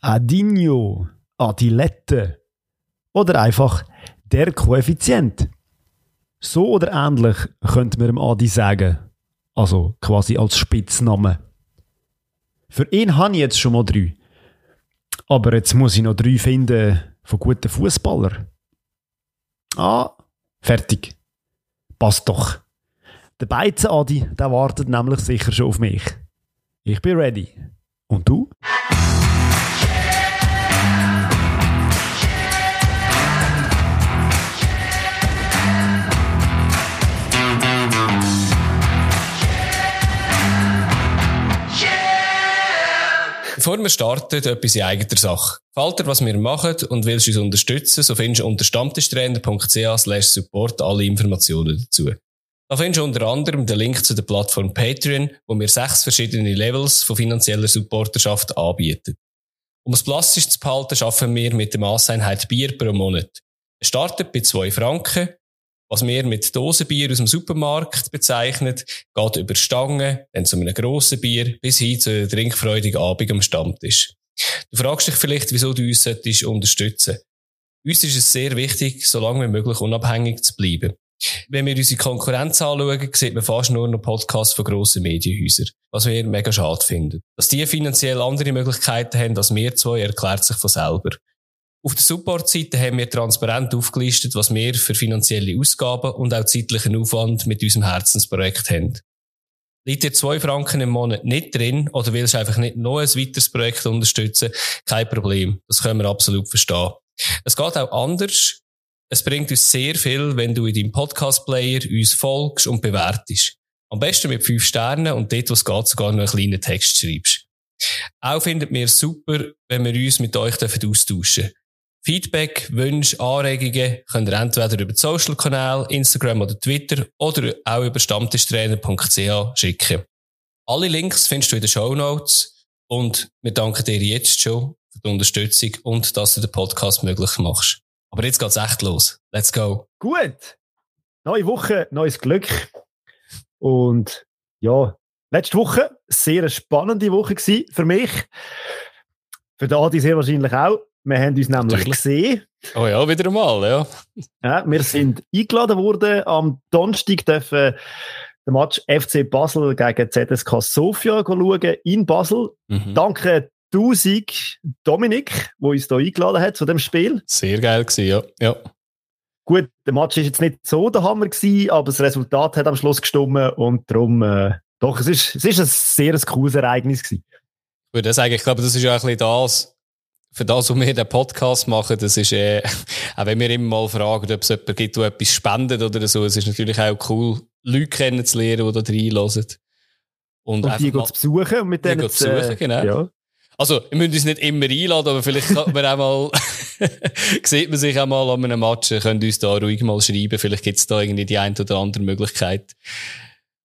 Adinho, Adilette oder einfach der Koeffizient. So oder ähnlich könnte man dem Adi sagen. Also quasi als Spitzname. Für ihn habe ich jetzt schon mal drei. Aber jetzt muss ich noch drei finden von guten Fußballern. Ah, fertig. Passt doch. Der Beizen Adi, der wartet nämlich sicher schon auf mich. Ich bin ready. Und du? Bevor wir starten, etwas in eigener Sache. Gefällt dir, was wir machen und willst uns unterstützen, so findest du unter stammtischtrainer.ch support alle Informationen dazu. Da findest du unter anderem den Link zu der Plattform Patreon, wo wir sechs verschiedene Levels von finanzieller Supporterschaft anbieten. Um es plastisch zu behalten, schaffen wir mit der Masseinheit Bier pro Monat. Es startet bei zwei Franken was wir mit Dosenbier aus dem Supermarkt bezeichnen, geht über Stangen, dann zu einem grossen Bier, bis hin zu einem trinkfreudigen Abend am Stammtisch. Du fragst dich vielleicht, wieso du uns solltest unterstützen Uns ist es sehr wichtig, so lange wie möglich unabhängig zu bleiben. Wenn wir unsere Konkurrenz anschauen, sieht man fast nur noch Podcasts von grossen Medienhäusern, was wir mega schade finden. Dass die finanziell andere Möglichkeiten haben als wir zwei, erklärt sich von selber. Auf der Support-Seite haben wir transparent aufgelistet, was wir für finanzielle Ausgaben und auch zeitlichen Aufwand mit unserem Herzensprojekt haben. Liegt dir zwei Franken im Monat nicht drin oder willst einfach nicht noch ein weiteres Projekt unterstützen? Kein Problem. Das können wir absolut verstehen. Es geht auch anders. Es bringt uns sehr viel, wenn du in deinem Podcast-Player uns folgst und bewertest. Am besten mit fünf Sternen und dort, wo es geht, sogar noch einen kleinen Text schreibst. Auch findet mir super, wenn wir uns mit euch austauschen dürfen. Feedback, Wünsche, Anregungen könnt ihr entweder über die Social-Kanäle, Instagram oder Twitter oder auch über stammtischtrainer.ch schicken. Alle Links findest du in den Show Notes und wir danken dir jetzt schon für die Unterstützung und dass du den Podcast möglich machst. Aber jetzt geht's echt los. Let's go. Gut. Neue Woche, neues Glück. Und ja, letzte Woche sehr spannende Woche für mich. Für den Adi sehr wahrscheinlich auch. Wir haben uns nämlich Natürlich. gesehen. Oh ja, wieder einmal, ja. ja. Wir sind eingeladen worden. Am Donnerstag dürfen den Match FC Basel gegen ZSK Sofia schauen in Basel. Mhm. Danke tausend Dominik, der uns hier eingeladen hat zu dem Spiel. Sehr geil gewesen, ja. ja. Gut, der Match ist jetzt nicht so der Hammer gewesen, aber das Resultat hat am Schluss gestimmt und darum, äh, doch, es ist, es ist ein sehr cooles Ereignis gewesen. Ich würde sagen, ich glaube, das ist ja ein bisschen das, für das, was wir den Podcast machen, das ist, äh, auch wenn wir immer mal fragen, ob es jemanden gibt, der etwas spendet oder so, es ist natürlich auch cool, Leute kennenzulernen, die da reinhören. Und, und die mal, zu besuchen und mit denen zu besuchen, genau. Ja. Also, wir müssen uns nicht immer einladen, aber vielleicht kann man auch mal, sieht man sich auch mal an einem Match, könnt uns da ruhig mal schreiben, vielleicht gibt es da irgendwie die eine oder andere Möglichkeit.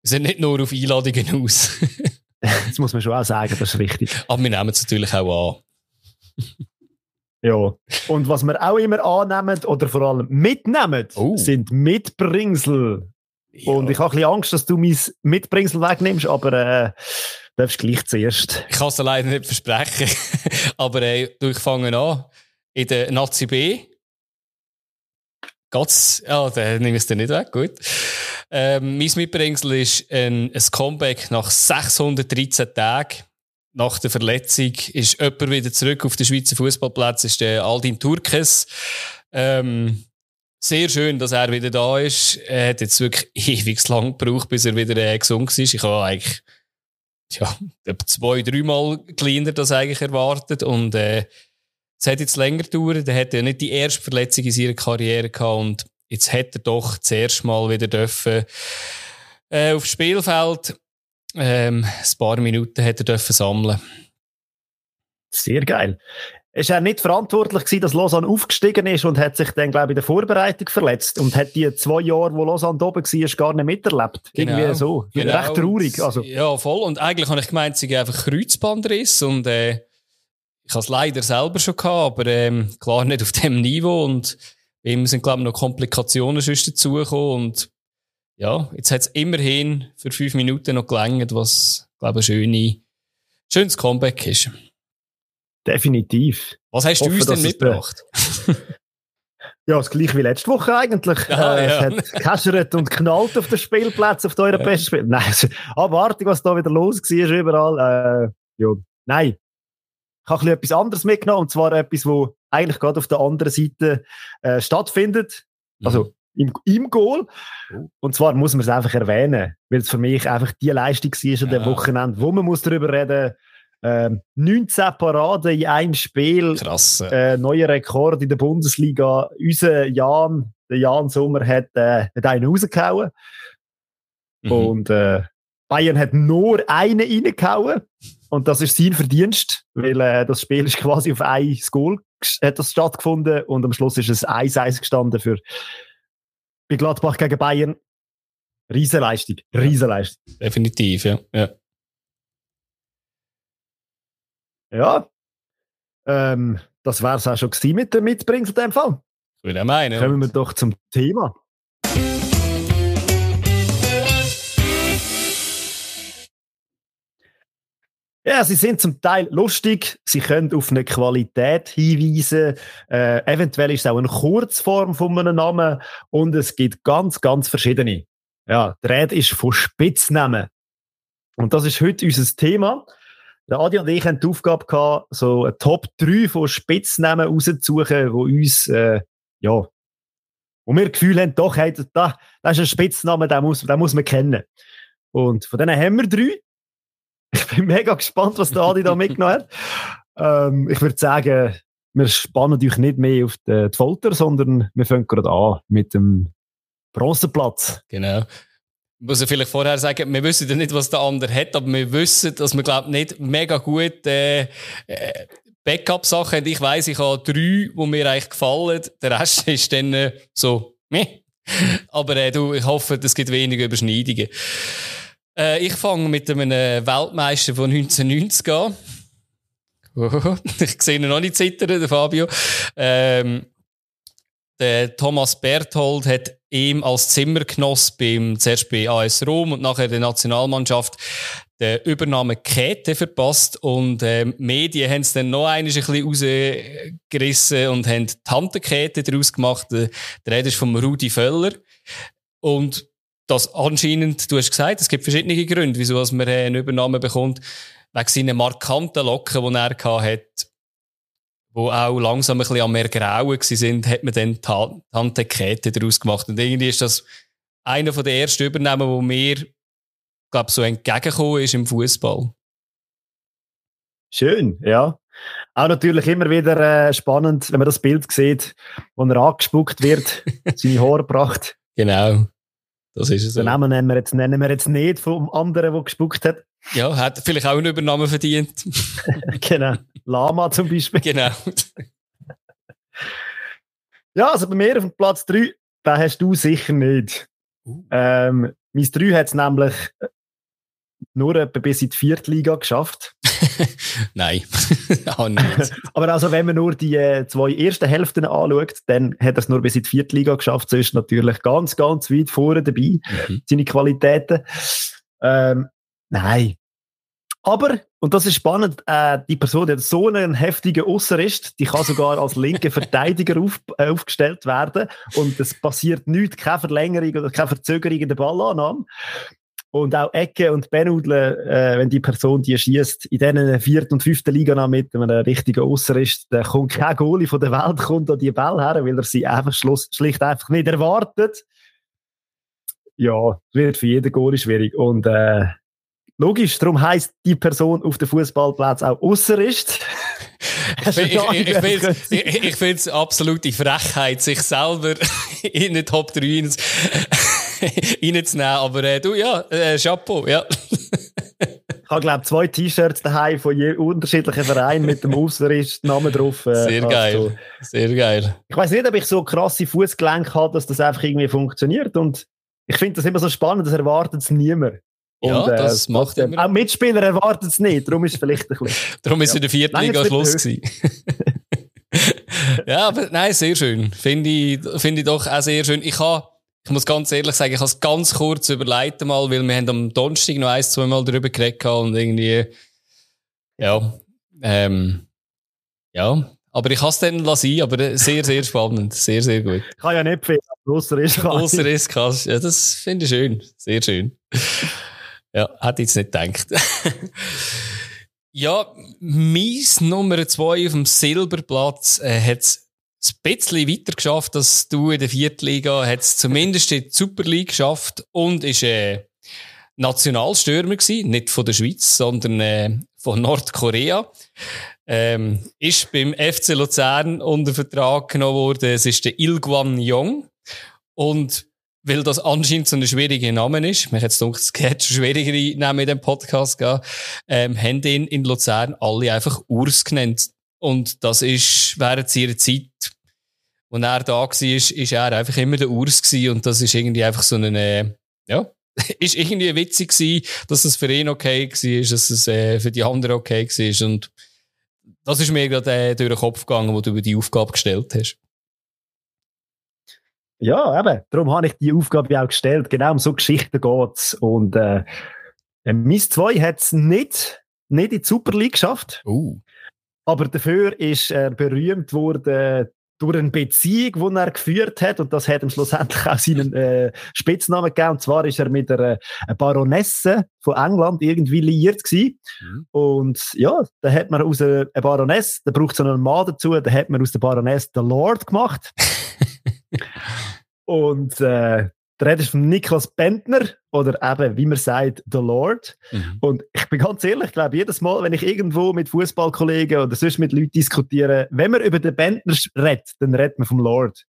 Wir sind nicht nur auf Einladungen aus. das muss man schon auch sagen, das ist richtig. Aber wir nehmen es natürlich auch an. Ja. Und was wir auch immer annehmen oder vor allem mitnehmen, oh. sind Mitbringsel. Ja. Und ich habe ein bisschen Angst, dass du mein Mitbringsel wegnimmst, aber äh, darfst gleich zuerst. Ich kann es leider nicht versprechen. aber äh, du, ich fange an. In der Nazi B. Geht's? Ja, dann nehme ich es dir nicht weg, gut. Ähm, mein Mitbringsel ist ein, ein Comeback nach 613 Tagen nach der Verletzung ist jemand wieder zurück auf den Schweizer Fußballplatz, ist der Aldin Turkes. Ähm, sehr schön, dass er wieder da ist. Er hat jetzt wirklich ewig lang gebraucht, bis er wieder äh, gesund ist. Ich habe eigentlich ja, zwei, dreimal kleiner das eigentlich erwartet und äh, es hat jetzt länger gedauert. Er hatte ja nicht die erste Verletzung in seiner Karriere gehabt und jetzt hat er doch zuerst mal wieder dürfen äh, aufs Spielfeld ähm, ein paar Minuten hat er dürfen sammeln. Sehr geil. Ist er nicht verantwortlich gewesen, dass Lausanne aufgestiegen ist und hat sich dann, glaube ich, in der Vorbereitung verletzt und hat die zwei Jahre, wo Lausanne da oben war, gar nicht miterlebt? Genau. Irgendwie so. Genau. Recht traurig. Also. Ja, voll. Und eigentlich habe ich gemeint, sie einfach Kreuzbandriss und äh, ich habe es leider selber schon gehabt, aber ähm, klar nicht auf dem Niveau und ihm sind, glaube ich, noch Komplikationen sonst dazugekommen und ja, jetzt hat es immerhin für fünf Minuten noch gelangt, was, glaube ich, ein schöne, schönes Comeback ist. Definitiv. Was hast du uns denn mitgebracht? Ja, das gleiche wie letzte Woche eigentlich. Ah, äh, ja. Es hat gekäschert und knallt auf den Spielplätzen, auf den europäischen Spiel. Nein, Abartig, was da wieder los war überall. Äh, ja, nein. Ich habe ein bisschen etwas anderes mitgenommen, und zwar etwas, wo eigentlich gerade auf der anderen Seite äh, stattfindet. Also im, im Goal. Oh. Und zwar muss man es einfach erwähnen, weil es für mich einfach die Leistung war an dem Ja. Wochenende, wo man muss darüber reden ähm, 19 Paraden in einem Spiel, Krass. äh, neuer Rekord in der Bundesliga. Unser Jan, der Jan Sommer, hat, äh, hat einen rausgehauen. mhm. Und äh, Bayern hat nur einen reingehauen. Und das ist sein Verdienst, weil äh, das Spiel ist quasi auf ein Goal hat das stattgefunden und am Schluss ist es 1-1 gestanden für bei Gladbach gegen Bayern. Riesenleistung, Riesenleistung. Definitiv, ja. ja. Ja, ähm, das wär's auch schon gewesen mit dem Mitbringen in dem Fall. Ich würde meinen. Kommen wir doch zum Thema. Ja, sie sind zum Teil lustig, sie können auf eine Qualität hinweisen, äh, eventuell ist es auch eine Kurzform von einem Namen und es gibt ganz, ganz verschiedene. Ja, die Rede ist von Spitznamen. Und das ist heute unser Thema. Der Adi und ich haben die Aufgabe gehabt, so eine Top 3 von Spitznamen rauszusuchen, die uns, äh, ja, wo wir Gefühl haben, doch, hey, da, das ist ein Spitzname, den muss, den muss man kennen. Und von denen haben wir drei. Ich bin mega gespannt, was der Adi da mitgenommen hat. Ähm, ich würde sagen, wir spannen euch nicht mehr auf die, Folter, sondern wir fangen gerade an mit dem Bronzeplatz. Genau. Ich muss ja vielleicht vorher sagen, wir wissen ja nicht, was der andere hat, aber wir wissen, dass wir, glaube nicht mega gut äh, äh, Backup-Sachen haben. Ich weiss, ich habe drei, die mir eigentlich gefallen. Der Rest ist dann äh, so, meh. Aber äh, du, ich hoffe, es gibt weniger Überschneidungen. Äh, ich fange mit einem Weltmeister von 1990 an. ich sehe ihn noch nicht zittern, der Fabio. Ähm, der Thomas Berthold hat ihm als Zimmergenoss beim, zuerst bei AS Rom und nachher der Nationalmannschaft der Übernahme Käthe verpasst und die Medien haben es dann noch ein bisschen rausgerissen und haben die Tantenkette daraus gemacht. Der der Rede ist von Rudi Völler und das anscheinend, du hast gesagt, es gibt verschiedene Gründe, wieso dass man äh, eine Übernahme bekommt, wegen seinen markanten Locken, die er hatte, wo auch langsam ein bisschen am Ergrauen sind, hat man dann Ta Tante Käthe daraus gemacht. Und irgendwie ist das einer von der ersten Übernahmen, wo mir, glaube so entgegengekommen ist im Fußball. Schön, ja. Auch natürlich immer wieder äh, spannend, wenn man das Bild sieht, wo er angespuckt wird, seine Haare gebracht. Genau. Das ist es. Den So. Namen nennen wir jetzt, nennen wir jetzt nicht vom anderen, der gespuckt hat. Ja, hat vielleicht auch eine Übernahme verdient. genau. Lama zum Beispiel. genau. Ja, also bei mir auf dem Platz 3, den hast du sicher nicht. Uh. Ähm, mein 3 hat es nämlich nur etwa bis in die vierte Liga geschafft. Nein. auch nicht. Aber also, wenn man nur die äh, zwei ersten Hälften anschaut, dann hat er es nur bis in die vierte Liga geschafft. So ist natürlich ganz, ganz weit vorne dabei, Mhm. seine Qualitäten. Ähm, nein. Aber, und das ist spannend, äh, die Person, die so einen heftigen Ausser ist, die kann sogar als linker Verteidiger auf, äh, aufgestellt werden. Und es passiert nichts, keine Verlängerung oder keine Verzögerung in der Ballannahme. Und auch Ecke und Benudle, äh, wenn die Person die schießt, in diesen vierten und fünften Liga noch mit einem richtigen Ausser ist, dann kommt kein Goalie von der Welt kommt an die Ball her, weil er sie einfach schlicht einfach nicht erwartet. Ja, wird für jeden Goalie schwierig. Und äh, logisch, darum heisst die Person auf dem Fußballplatz auch Ausser ist. Ich, ich, ich, ich finde es absolute Frechheit, sich selber in den Top 3 rein- reinzunehmen. Aber äh, du, ja, äh, Chapeau, ja. Ich habe, glaube zwei T-Shirts daheim von je unterschiedlichen Vereinen mit dem Ausricht-Namen drauf. äh, Sehr geil. also, Sehr geil. ich weiß nicht, ob ich so krasse Fußgelenke habe, dass das einfach irgendwie funktioniert. Und ich finde das immer so spannend, das erwartet es niemand. Ja, Und, äh, das macht immer- Auch Mitspieler erwarten es nicht. Darum ist es vielleicht ein bisschen. Darum ist Ja. in der vierten Liga Schluss gewesen. ja, aber nein, sehr schön. Finde ich, finde ich doch auch sehr schön. Ich habe, ich muss ganz ehrlich sagen, ich habe es ganz kurz überlegt mal, weil wir haben am Donnerstag noch ein, zwei Mal darüber geredet und irgendwie, ja, ähm, Ja, aber ich kann es dann lassen, aber sehr, sehr spannend. Sehr, sehr gut. Kann ja nicht viel, grosser ist Grosser ist kannst. Ja, das finde ich schön. Sehr schön. Ja, hätte ich jetzt nicht gedacht. ja, mies Nummer zwei auf dem Silberplatz äh, hat es ein bisschen weiter geschafft, als du in der vierten Liga. Hat es zumindest in die Super League geschafft und ist äh, Nationalstürmer gewesen. Nicht von der Schweiz, sondern äh, von Nordkorea. Ähm, ist beim FC Luzern unter Vertrag genommen worden. Es ist der Ilguan Yong. Und weil das anscheinend so ein schwieriger Name ist, mir gedacht, es geht schon schwierigere Namen in dem Podcast gehen, ähm, haben ihn in Luzern alle einfach Urs genannt. Und das ist während seiner Zeit, wo er da war, ist, ist er einfach immer der Urs gewesen. Und das ist irgendwie einfach so eine, ja, ist irgendwie witzig gewesen, dass es für ihn okay war, dass es äh, für die anderen okay war. Und das ist mir gerade äh, durch den Kopf gegangen, wo du über die Aufgabe gestellt hast. Ja, eben. Darum habe ich die Aufgabe auch gestellt. Genau um so Geschichten geht es. Und äh, Miss 2 hat es nicht, nicht in die Super League geschafft. Uh. Aber dafür ist er berühmt worden durch eine Beziehung, die er geführt hat. Und das hat ihm schlussendlich auch seinen äh, Spitznamen gegeben. Und zwar ist er mit einer, einer Baronesse von England irgendwie liiert gewesen. Mhm. Und ja, da hat man aus einer Baroness, da braucht es einen Mann dazu, da hat man aus der Baroness den Lord gemacht. Und äh, der Rede ist von Niklas Bentner oder eben, wie man sagt, The Lord. Mhm. Und ich bin ganz ehrlich, ich glaube, jedes Mal, wenn ich irgendwo mit Fußballkollegen oder sonst mit Leuten diskutiere, wenn man über den Bentner redet, dann redet man vom Lord.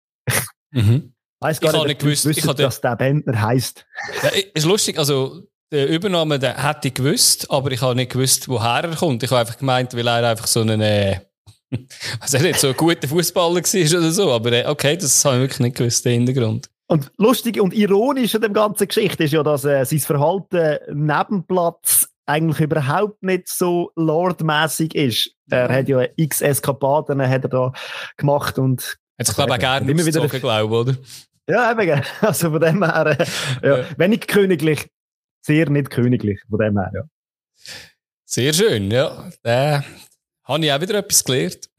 Mhm. Weiß gar ich nicht, gewusst, wissen, ich dass der Bentner heisst. Ja, ist lustig, also der Übernahme den hätte ich gewusst, aber ich habe nicht gewusst, woher er kommt. Ich habe einfach gemeint, weil er einfach so einen äh, also nicht so ein guter Fußballer war oder so, aber äh, okay, das habe ich wirklich nicht gewusst, den Hintergrund. Und lustig und ironisch an der ganzen Geschichte ist ja, dass äh, sein Verhalten neben Platz eigentlich überhaupt nicht so lordmäßig ist. Er hat ja x Eskapaden hat er da gemacht und hat sich glaube ich gerne immer wieder glaube oder? Ja, eben, also von dem her, äh, ja, ja. wenig königlich, sehr nicht königlich, von dem her, ja. Sehr schön, ja. Äh, habe ich auch wieder etwas gelernt.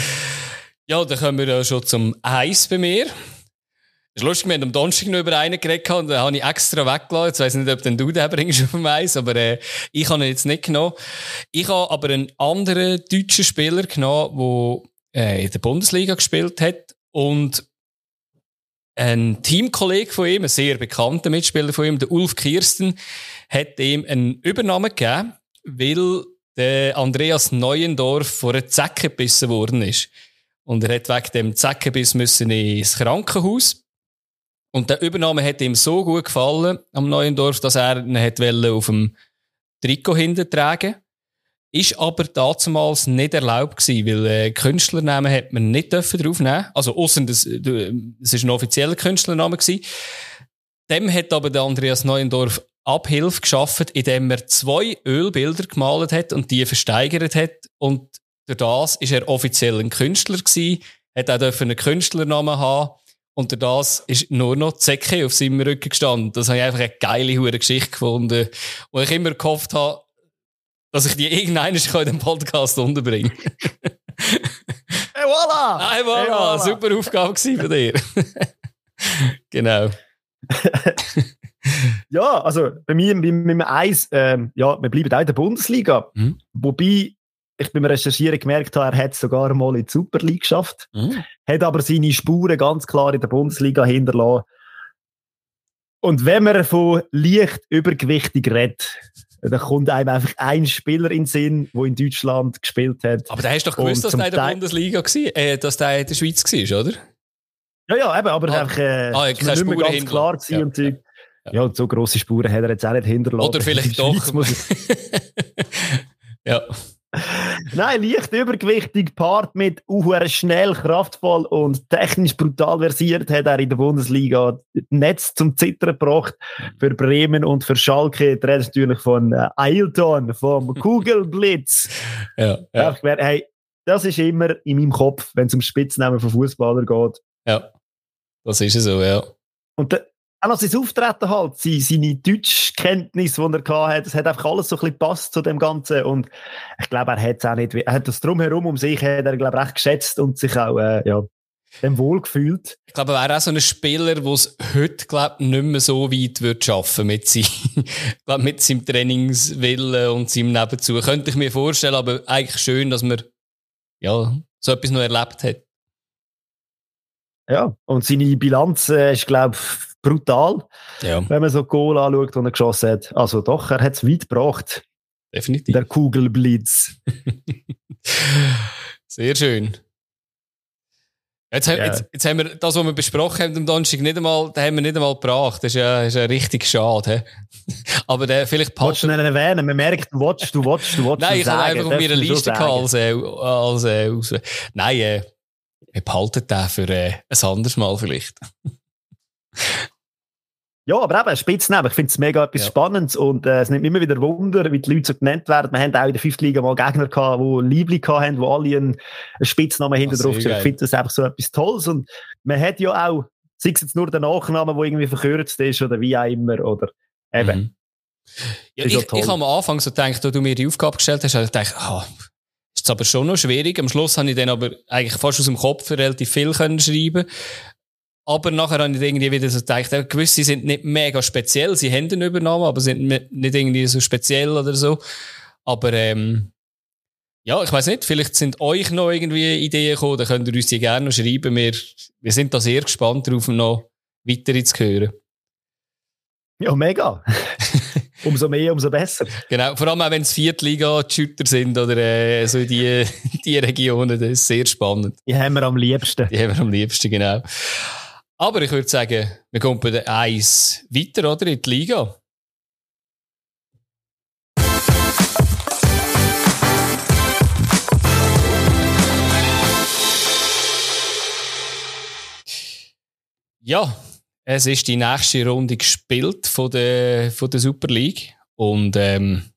ja, dann kommen wir ja schon zum Eis bei mir. Ist lustig, wir haben am Donnerstag noch über einen geredet und den habe ich extra weggelassen. Jetzt weiss nicht, ob den du den bringst auf dem Eis, aber äh, ich habe ihn jetzt nicht genommen. Ich habe aber einen anderen deutschen Spieler genommen, der äh, in der Bundesliga gespielt hat und ein Teamkollege von ihm, ein sehr bekannter Mitspieler von ihm, der Ulf Kirsten, hat ihm einen Übernahme gegeben, weil der Andreas Neuendorf vor einer Zecke gebissen worden ist. Und er hat wegen dem Zeckenbiss müssen ins Krankenhaus. Und der Übernahme hat ihm so gut gefallen am Neuendorf, dass er ihn hat auf dem Trikot hinten tragen ist aber damals nicht erlaubt gewesen, weil äh, Künstlernamen hat man nicht dürfen draufnehmen. Also, außer das, es ist ein offizieller Künstlername gewesen. Dem hat aber der Andreas Neuendorf Abhilfe geschafft, indem er zwei Ölbilder gemalt hat und die versteigert hat. Und durch das ist er offiziell ein Künstler gewesen, hat auch einen Künstlernamen haben. Und durch das ist nur noch Zecke auf seinem Rücken gestanden. Das habe ich einfach eine geile hure Geschichte gefunden, wo ich immer gehofft habe, dass ich die irgendeinen in dem Podcast unterbringe. hey, voilà! Hey, voilà! Hey, voilà. Super Aufgabe von dir. genau. ja, also bei mir mit dem Eis, ähm, ja, wir bleiben auch in der Bundesliga. Mhm. Wobei ich beim Recherchieren gemerkt habe, er hat es sogar mal in die Super League geschafft. Mhm. Hat aber seine Spuren ganz klar in der Bundesliga hinterlassen. Und wenn man von leicht übergewichtig redet, dann kommt einem einfach ein Spieler in den Sinn, der in Deutschland gespielt hat. Aber da hast du doch gewusst, dass der in der Bundesliga war, äh, dass der in der Schweiz war, oder? Ja, ja, eben, aber ah, einfach, äh, ah, nicht mehr ganz klar gewesen ja. und. Ja. ja, und so grosse Spuren hat er jetzt auch nicht hinterlassen. Oder vielleicht doch. ja. Nein, leicht übergewichtig, Part mit uh, schnell, kraftvoll und technisch brutal versiert, hat er in der Bundesliga Netz zum Zittern gebracht für Bremen und für Schalke. Der ist natürlich von äh, Ailton, vom Kugelblitz. ja, ja. Hey, das ist immer in meinem Kopf, wenn es um Spitznamen von Fußballern geht. Ja, das ist so, ja. Und auch noch sein Auftreten halt, seine Deutschkenntnis, die er hatte, das hat einfach alles so ein bisschen gepasst zu dem Ganzen und ich glaube, er hat es auch nicht, er hat das drumherum um sich, hat er, glaube ich, recht geschätzt und sich auch, äh, ja, dem wohl gefühlt. Ich glaube, er wäre auch so ein Spieler, der es heute, glaube ich, nicht mehr so weit wird schaffen mit, sein, glaub, mit seinem Trainingswillen und seinem Nebenzu. Könnte ich mir vorstellen, aber eigentlich schön, dass man, ja, so etwas noch erlebt hat. Ja, und seine Bilanz äh, ist, glaube ich, brutal. Ja. Wenn man so Goal anschaut, die er geschossen hat. Also doch, er hat es weit gebracht. Definitiv. Der Kugelblitz. Sehr schön. Jetzt, yeah. jetzt, jetzt, haben wir das, was wir besprochen haben am Donnerstag, nicht einmal, da haben wir nicht einmal gebracht. Das ist ja, ist ja richtig schade. Aber der, vielleicht passt. Du nicht erwähnen, man merkt, du watchst, du watchst, du watchst. Nein, ich habe einfach auf meiner Liste als, äh, als, äh, als, Nein, äh, wir behalten den für äh, ein anderes Mal vielleicht. Ja, aber eben, Spitznamen. Ich finde es mega etwas ja. Spannendes und äh, es nimmt immer wieder Wunder, wie die Leute so genannt werden. Wir haben auch in der fünften Liga mal Gegner gehabt, die Liebling hatten, die alle einen, einen Spitznamen hinter drauf Ich finde das einfach so etwas Tolles und man hat ja auch, sei es jetzt nur der Nachname, der irgendwie verkürzt ist oder wie auch immer oder eben. Mhm. Ja, ich, ich habe am Anfang so gedacht, als du mir die Aufgabe gestellt hast, habe ich gedacht, ah, ist aber schon noch schwierig. Am Schluss habe ich dann aber eigentlich fast aus dem Kopf relativ viel können schreiben aber nachher habe ich irgendwie wieder so gedacht, gewisse sind nicht mega speziell, sie haben eine Übernahme, aber sind nicht irgendwie so speziell oder so. Aber ähm, ja, ich weiß nicht, vielleicht sind euch noch irgendwie Ideen gekommen, dann könnt ihr uns die gerne noch schreiben. Wir, wir sind da sehr gespannt darauf, noch weitere zu hören. Ja, mega. umso mehr, umso besser. Genau, vor allem auch wenn es Viertliga-Shooter sind oder äh, so die, die Regionen, das ist sehr spannend. Die haben wir am liebsten. Die haben wir am liebsten, genau. Aber ich würde sagen, wir kommen bei der Eis weiter, oder? In die Liga. Ja, es ist die nächste Runde gespielt von der, von der Super League. Und ähm,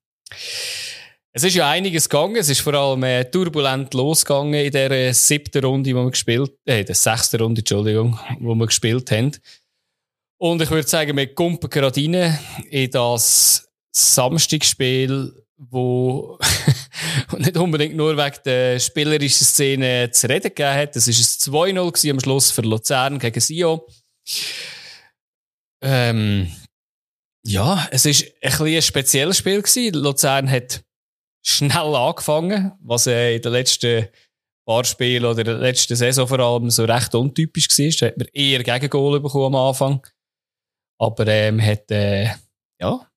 es ist ja einiges gegangen. Es ist vor allem äh, turbulent losgegangen in der äh, siebten Runde, die wir gespielt, äh, der sechsten Runde, Entschuldigung, wo wir gespielt haben. Und ich würde sagen, wir kumpen gerade rein in das Samstagsspiel, wo nicht unbedingt nur wegen der spielerischen Szene zu reden gegeben hat. Das war ein 2-0 am Schluss für Luzern gegen Sio. Ähm, ja, es war ein, ein spezielles Spiel gewesen. Luzern hat schnell angefangen, was äh, in den letzten paar Spielen oder in der letzten Saison vor allem so recht untypisch war. Da hat man eher Gegengol bekommen am Anfang. Aber ähm, hat, äh, ja,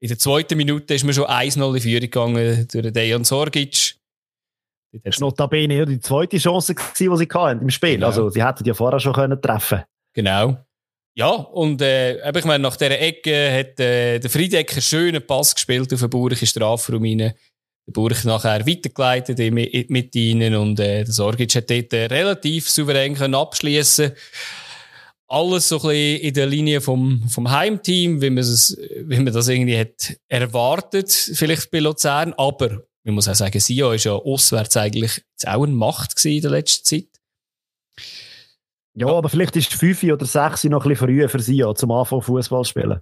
in der zweiten Minute ist man schon 1-0 in Führung gegangen durch Dejan Sorgic. Das war notabene die zweite Chance, die sie hatten im Spiel. Genau. Also, sie hätten ja vorher schon können treffen Genau. Ja, und äh, ich meine, nach dieser Ecke hat äh, der Friedecker einen schönen Pass gespielt auf den Burich Strafraum rein. Der Burich nachher weitergeleitet mit, ihnen und äh, der Sorgic hat dort äh, relativ souverän abschließen alles so ein bisschen in der Linie vom, vom Heimteam, wie man, es, wie man das irgendwie hat erwartet, vielleicht bei Luzern. Aber man muss auch sagen, Sion ist ja auswärts eigentlich auch eine Macht in der letzten Zeit. Ja, aber vielleicht ist die 5 oder 6 noch ein bisschen früh für sie, ja, zum Anfang Fußball spielen.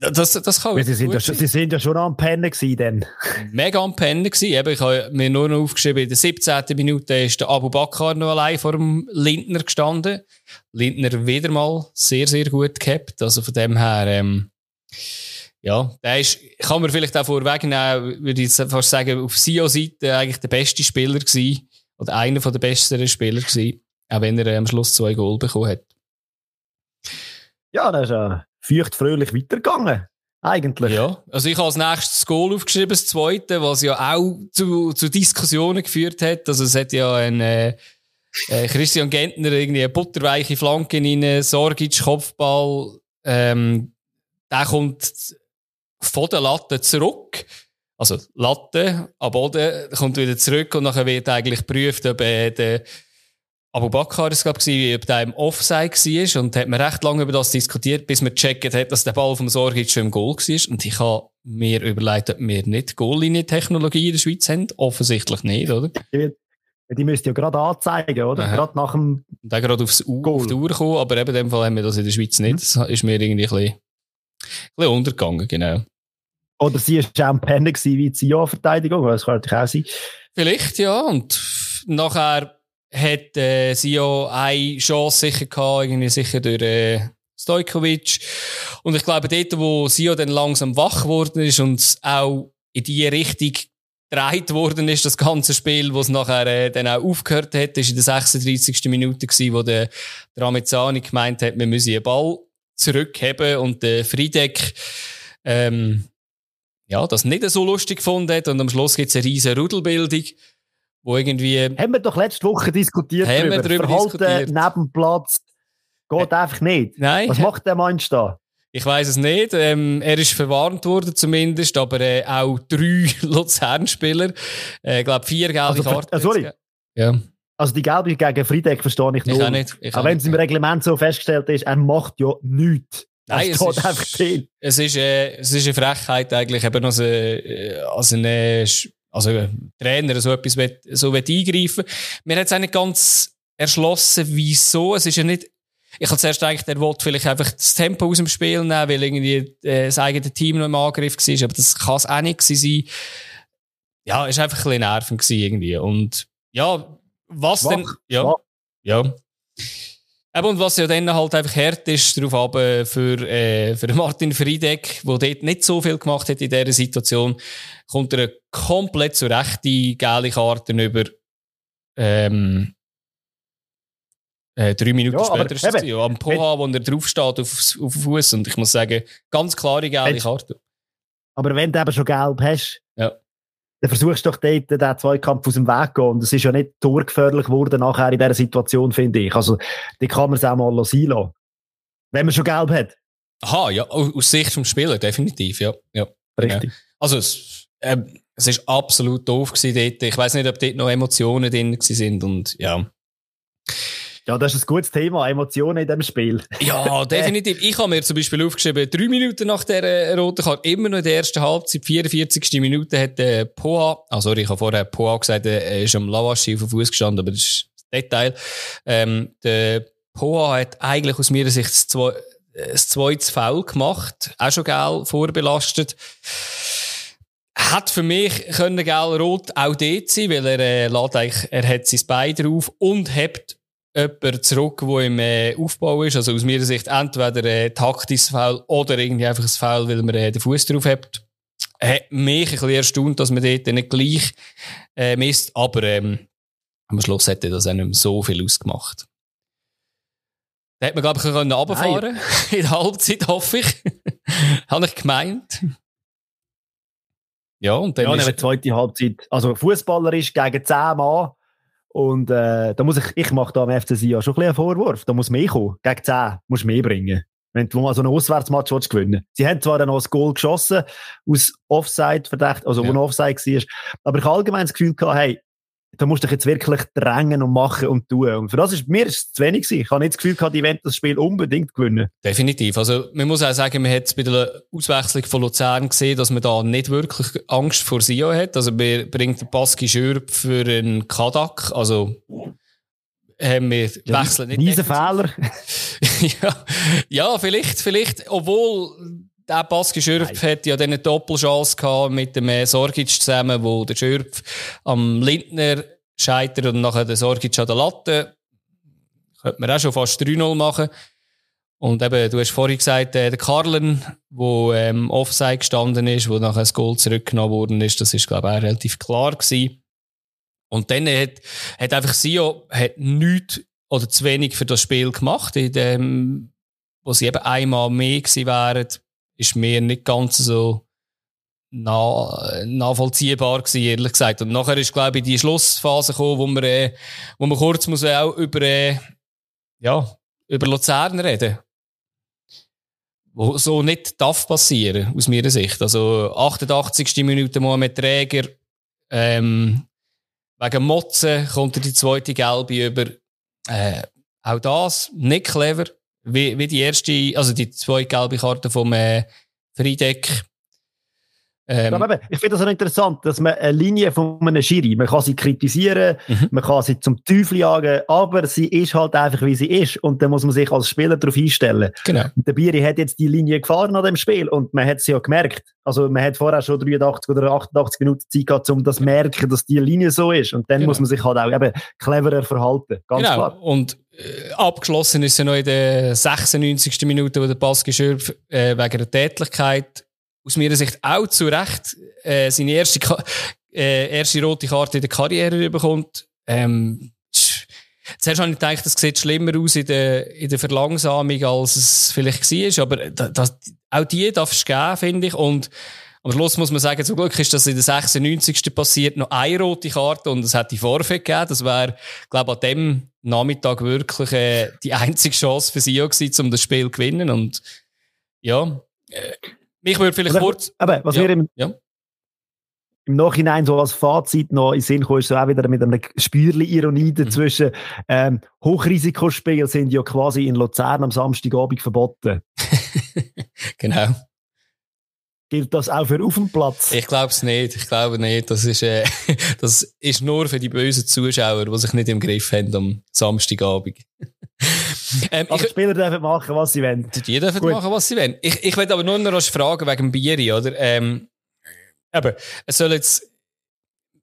Das, das kann sie sind, ja, sie sind ja schon am Pennen gewesen, dann. Mega am Pennen gewesen. Eben, ich habe mir nur noch aufgeschrieben, in der 17. Minute ist der Abu Bakr noch allein vor dem Lindner gestanden. Lindner wieder mal sehr, sehr gut gehabt. Also von dem her, ähm, ja, der ist, kann man vielleicht auch vorwegnehmen, würde ich fast sagen, auf SIO-Seite eigentlich der beste Spieler gewesen. Oder einer der besseren Spieler gewesen. Auch wenn er äh, am Schluss zwei Goal bekommen hat. Ja, das ist ja feucht fröhlich weitergegangen. Eigentlich. Ja, also ich habe als nächstes Goal aufgeschrieben, das zweite, was ja auch zu, zu Diskussionen geführt hat. Also es hat ja ein äh, äh, Christian Gentner irgendwie eine butterweiche Flanke rein, Sorgic Kopfball, ähm, der kommt von der Latte zurück. Also Latte am Boden, kommt wieder zurück und nachher wird eigentlich geprüft, ob äh, der Abu Bakr es glaube ich, ob der im Offside war und hat man recht lange über das diskutiert, bis man gecheckt hat, dass der Ball vom Sorgic schon im Goal war. Und ich habe mir überlegt, ob wir nicht Goallinie-Technologie in der Schweiz haben. Offensichtlich nicht, oder? Die müsst ihr ja gerade anzeigen, oder? Aha. Gerade nach dem. Und dann gerade aufs U auf die Uhr kommen, aber eben in dem Fall haben wir das in der Schweiz nicht. Mhm. Das ist mir irgendwie ein bisschen, ein bisschen untergegangen, genau. Oder sie war Champagne wie die Ja-Verteidigung, das kann natürlich auch sein. Vielleicht, ja. Und nachher hat äh, Sio eine Chance sicher gehabt, irgendwie sicher durch äh, Stojkovic. Und ich glaube, dort, wo Sio dann langsam wach geworden ist und auch in die Richtung gedreht worden ist, das ganze Spiel, wo es nachher äh, dann auch aufgehört hat, ist in der 36. Minute gewesen, wo der, der Ramezani gemeint hat, wir müssen den Ball zurückheben und der Friedeck ähm, ja, das nicht so lustig gefunden hat und am Schluss gibt es eine riesige Rudelbildung, wo irgendwie... Haben wir doch letzte Woche diskutiert haben darüber. Wir darüber Verhalten diskutiert. neben Platz geht äh, einfach nicht. Nein. Was macht der Mensch da? Ich weiß es nicht. Ähm, er ist verwarnt worden zumindest, aber äh, auch drei Luzern-Spieler. Ich äh, glaube, vier gelbe also, Karten. Äh, sorry. Ja. Also die gelbe gegen Friedeck verstehe ich nur. Ich nicht. Ich auch wenn es im Reglement so festgestellt ist, er macht ja nichts. Nein, es ist, einfach drin. es ist, äh, es ist eine Frechheit eigentlich, eben als, äh, als ein also ein Trainer so etwas will, so will eingreifen. Mir hat es auch nicht ganz erschlossen, wieso. Es ist ja nicht ich habe zuerst gedacht, er wollte vielleicht einfach das Tempo aus dem Spiel nehmen, weil irgendwie äh, das eigene Team noch im Angriff war, aber das kann es auch nicht sein. Ja, ist einfach ein bisschen nervend irgendwie. Und ja, was Schwach, denn? Ja, Schwach. ja. Eben, und was ja dann halt einfach hart ist, darauf aber für, äh, für Martin Friedeck, der dort nicht so viel gemacht hat in dieser Situation, kommt er komplett zu Recht die gelbe Karten über, ähm, äh, drei Minuten ja, später ist es ja, am Poha, wo er draufsteht auf, auf Fuß. Und ich muss sagen, ganz klare gelbe Karte. Aber wenn du eben schon gelb hast. Dann versuchst du doch dort den Zweikampf aus dem Weg zu gehen. Und es ist ja nicht torgefährlich geworden nachher in dieser Situation, finde ich. Also, die kann man es auch mal sein lassen. Wenn man schon gelb hat. Aha, ja, aus Sicht vom Spieler, definitiv, ja. ja. Richtig. Ja. Also, es, äh, es ist absolut doof gewesen dort. Ich weiß nicht, ob dort noch Emotionen drin sind und ja. Ja, das ist ein gutes Thema, Emotionen in diesem Spiel. Ja, definitiv. Ich habe mir zum Beispiel aufgeschrieben, drei Minuten nach der äh, roten Karte, immer noch in der ersten Halbzeit, 44. Minute, hat der Poa, ah, sorry, ich habe vorher Poa gesagt, er ist am Lawaschi auf dem Fuß gestanden, aber das ist das Detail. Ähm, der Poa hat eigentlich aus meiner Sicht das, zwei, das zweite Foul gemacht, auch schon geil vorbelastet hat für mich können gel rot auch dort sein, weil er äh, lädt eigentlich, er hat sein Bein drauf und hebt jemand zurück, der im äh, Aufbau ist. Also aus meiner Sicht entweder äh, taktisches Foul oder irgendwie einfach ein Foul, weil man äh, den Fuß drauf hat. Hat mich ein bisschen erstaunt, dass man dort nicht gleich äh, misst, aber ähm, am Schluss hätte das auch nicht mehr so viel ausgemacht. Da hätte man, glaube ich, können runterfahren können. In der Halbzeit, hoffe ich. Habe ich gemeint. Ja, und dann ja, ist... zweite Halbzeit. Also Fußballer ist gegen 10 Mann und äh, da muss ich, ich mache da am FC Sion schon ein bisschen einen Vorwurf. Da muss mehr kommen. Gegen 10 musst du mehr bringen. Wenn du mal so einen Auswärtsmatch willst, gewinnen Sie haben zwar dann noch ein Goal geschossen, aus Offside verdächtig, also ja. wo ein Offside war, aber ich habe allgemein das Gefühl gehabt, hey, da musst du dich jetzt wirklich drängen und machen und tun. Und für das ist mir ist es zu wenig gewesen. Ich habe nicht das Gefühl gehabt, die wollen das Spiel unbedingt gewinnen. Definitiv. Also, man muss auch sagen, man hat bei der Auswechslung von Luzern gesehen, dass man da nicht wirklich Angst vor Sio hat. Also, man bringt den Baski Schürp für einen Kadak. Also, haben wir ja, wechseln nicht. Diese Fehler. ja, ja, vielleicht, vielleicht, obwohl, der Baski Schürpf hat ja dann eine Doppelchance gehabt mit dem äh, Sorgic zusammen, wo der Schürpf am Lindner scheitert und nachher der Sorgic an der Latte. Könnte man auch schon fast 3-0 machen. Und eben, du hast vorhin gesagt, äh, der Karlen, wo ähm, Offside gestanden ist, wo nachher das Goal zurückgenommen worden ist, das ist, glaube ich, auch relativ klar gewesen. Und dann hat, hat einfach Sio hat nichts oder zu wenig für das Spiel gemacht, in dem, wo sie eben einmal mehr gewesen wären, ist mir nicht ganz so nah, nachvollziehbar gewesen, ehrlich gesagt. Und nachher ist, glaube ich, die Schlussphase gekommen, wo man, äh, wo man kurz muss auch über, äh, ja, über Luzern reden. Wo so nicht darf passieren, aus meiner Sicht. Also, 88. Minute Mohamed Träger, ähm, wegen Motzen kommt er die zweite Gelbe über. Äh, auch das nicht clever wie, wie die erste, also die zwei gelbe Karten vom äh, Friedeck. Ähm, aber ich finde das auch interessant, dass man eine Linie von einem Schiri, man kann sie kritisieren, mhm. man kann sie zum Teufel jagen, aber sie ist halt einfach, wie sie ist und dann muss man sich als Spieler darauf einstellen. Genau. Der Biri hat jetzt die Linie gefahren an dem Spiel und man hat es ja gemerkt. Also man hat vorher schon 83 oder 88 Minuten Zeit gehabt, um das zu merken, dass die Linie so ist und dann genau. muss man sich halt auch eben cleverer verhalten, ganz genau. klar. Und äh, abgeschlossen ist ja noch in der 96. Minute, wo der Pass geschürft äh, wegen der Tätigkeit aus meiner Sicht auch zu Recht äh, seine erste, äh, erste rote Karte in der Karriere bekommt. Ähm, Zuerst habe ich gedacht, das sieht schlimmer aus in der, in der Verlangsamung, als es vielleicht war. Aber das, auch die darf es geben, finde ich. Und am Schluss muss man sagen, zum Glück ist das in der 96. passiert, noch eine rote Karte und es hat die Vorfeld gegeben. Das wäre, glaube ich, an dem Nachmittag wirklich äh, die einzige Chance für sie gewesen, um das Spiel zu gewinnen. Und ja, äh, mich würde vielleicht aber, kurz. Aber was ja, wir im, ja. im Nachhinein so als Fazit noch in Sinn kommen, ist so auch wieder mit einem Spürli Ironie dazwischen. Mhm. Ähm, Hochrisikospiele sind ja quasi in Luzern am Samstagabend verboten. genau. Gilt das auch für auf dem Platz? Ich glaube es nicht. Ich glaube nicht. Das ist, äh, das ist nur für die bösen Zuschauer, die sich nicht im Griff haben am Samstagabend. ähm, also ich, Spieler dürfen machen, was sie wollen. Die dürfen Gut. machen, was sie wollen. Ich, ich will aber nur noch fragen wegen dem Bieri, oder? Ähm, eben, es soll jetzt,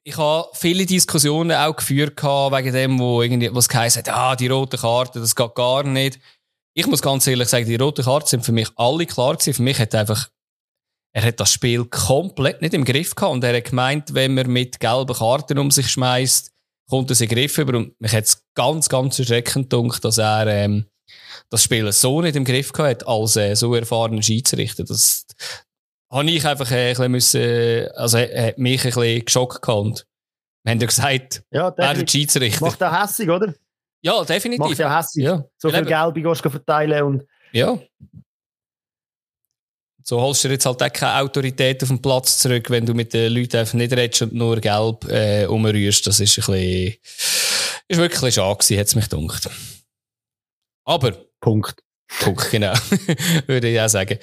ich habe viele Diskussionen auch geführt wegen dem, wo irgendwie, was hat, ah, die rote Karte, das geht gar nicht. Ich muss ganz ehrlich sagen, die roten Karten sind für mich alle klar gewesen. Für mich hat einfach, er hat das Spiel komplett nicht im Griff gehabt und er hat gemeint, wenn man mit gelben Karten um sich schmeißt, kommt er in den Griff über. Und mich hat es ganz, ganz erschreckend gedacht, dass er ähm, das Spiel so nicht im Griff gehabt hat, als äh, so erfahrener Schiedsrichter. Das habe ich einfach äh, ein bisschen müssen, also äh, hat mich ein bisschen geschockt gehabt. Und wir haben ja gesagt, ja, er der Schiedsrichter. Macht auch hässig, oder? Ja, definitiv. Macht ja hässig. Ja. So viel Geld gehst du verteilen und... Ja. So holst du jetzt halt auch keine Autorität auf den Platz zurück, wenn du mit den Leuten einfach nicht redest und nur gelb äh, umrührst. Das ist ein bisschen, ist wirklich ein bisschen schade gewesen, hat es mich gedacht. Aber. Punkt. Punkt, genau. Würde ich auch sagen.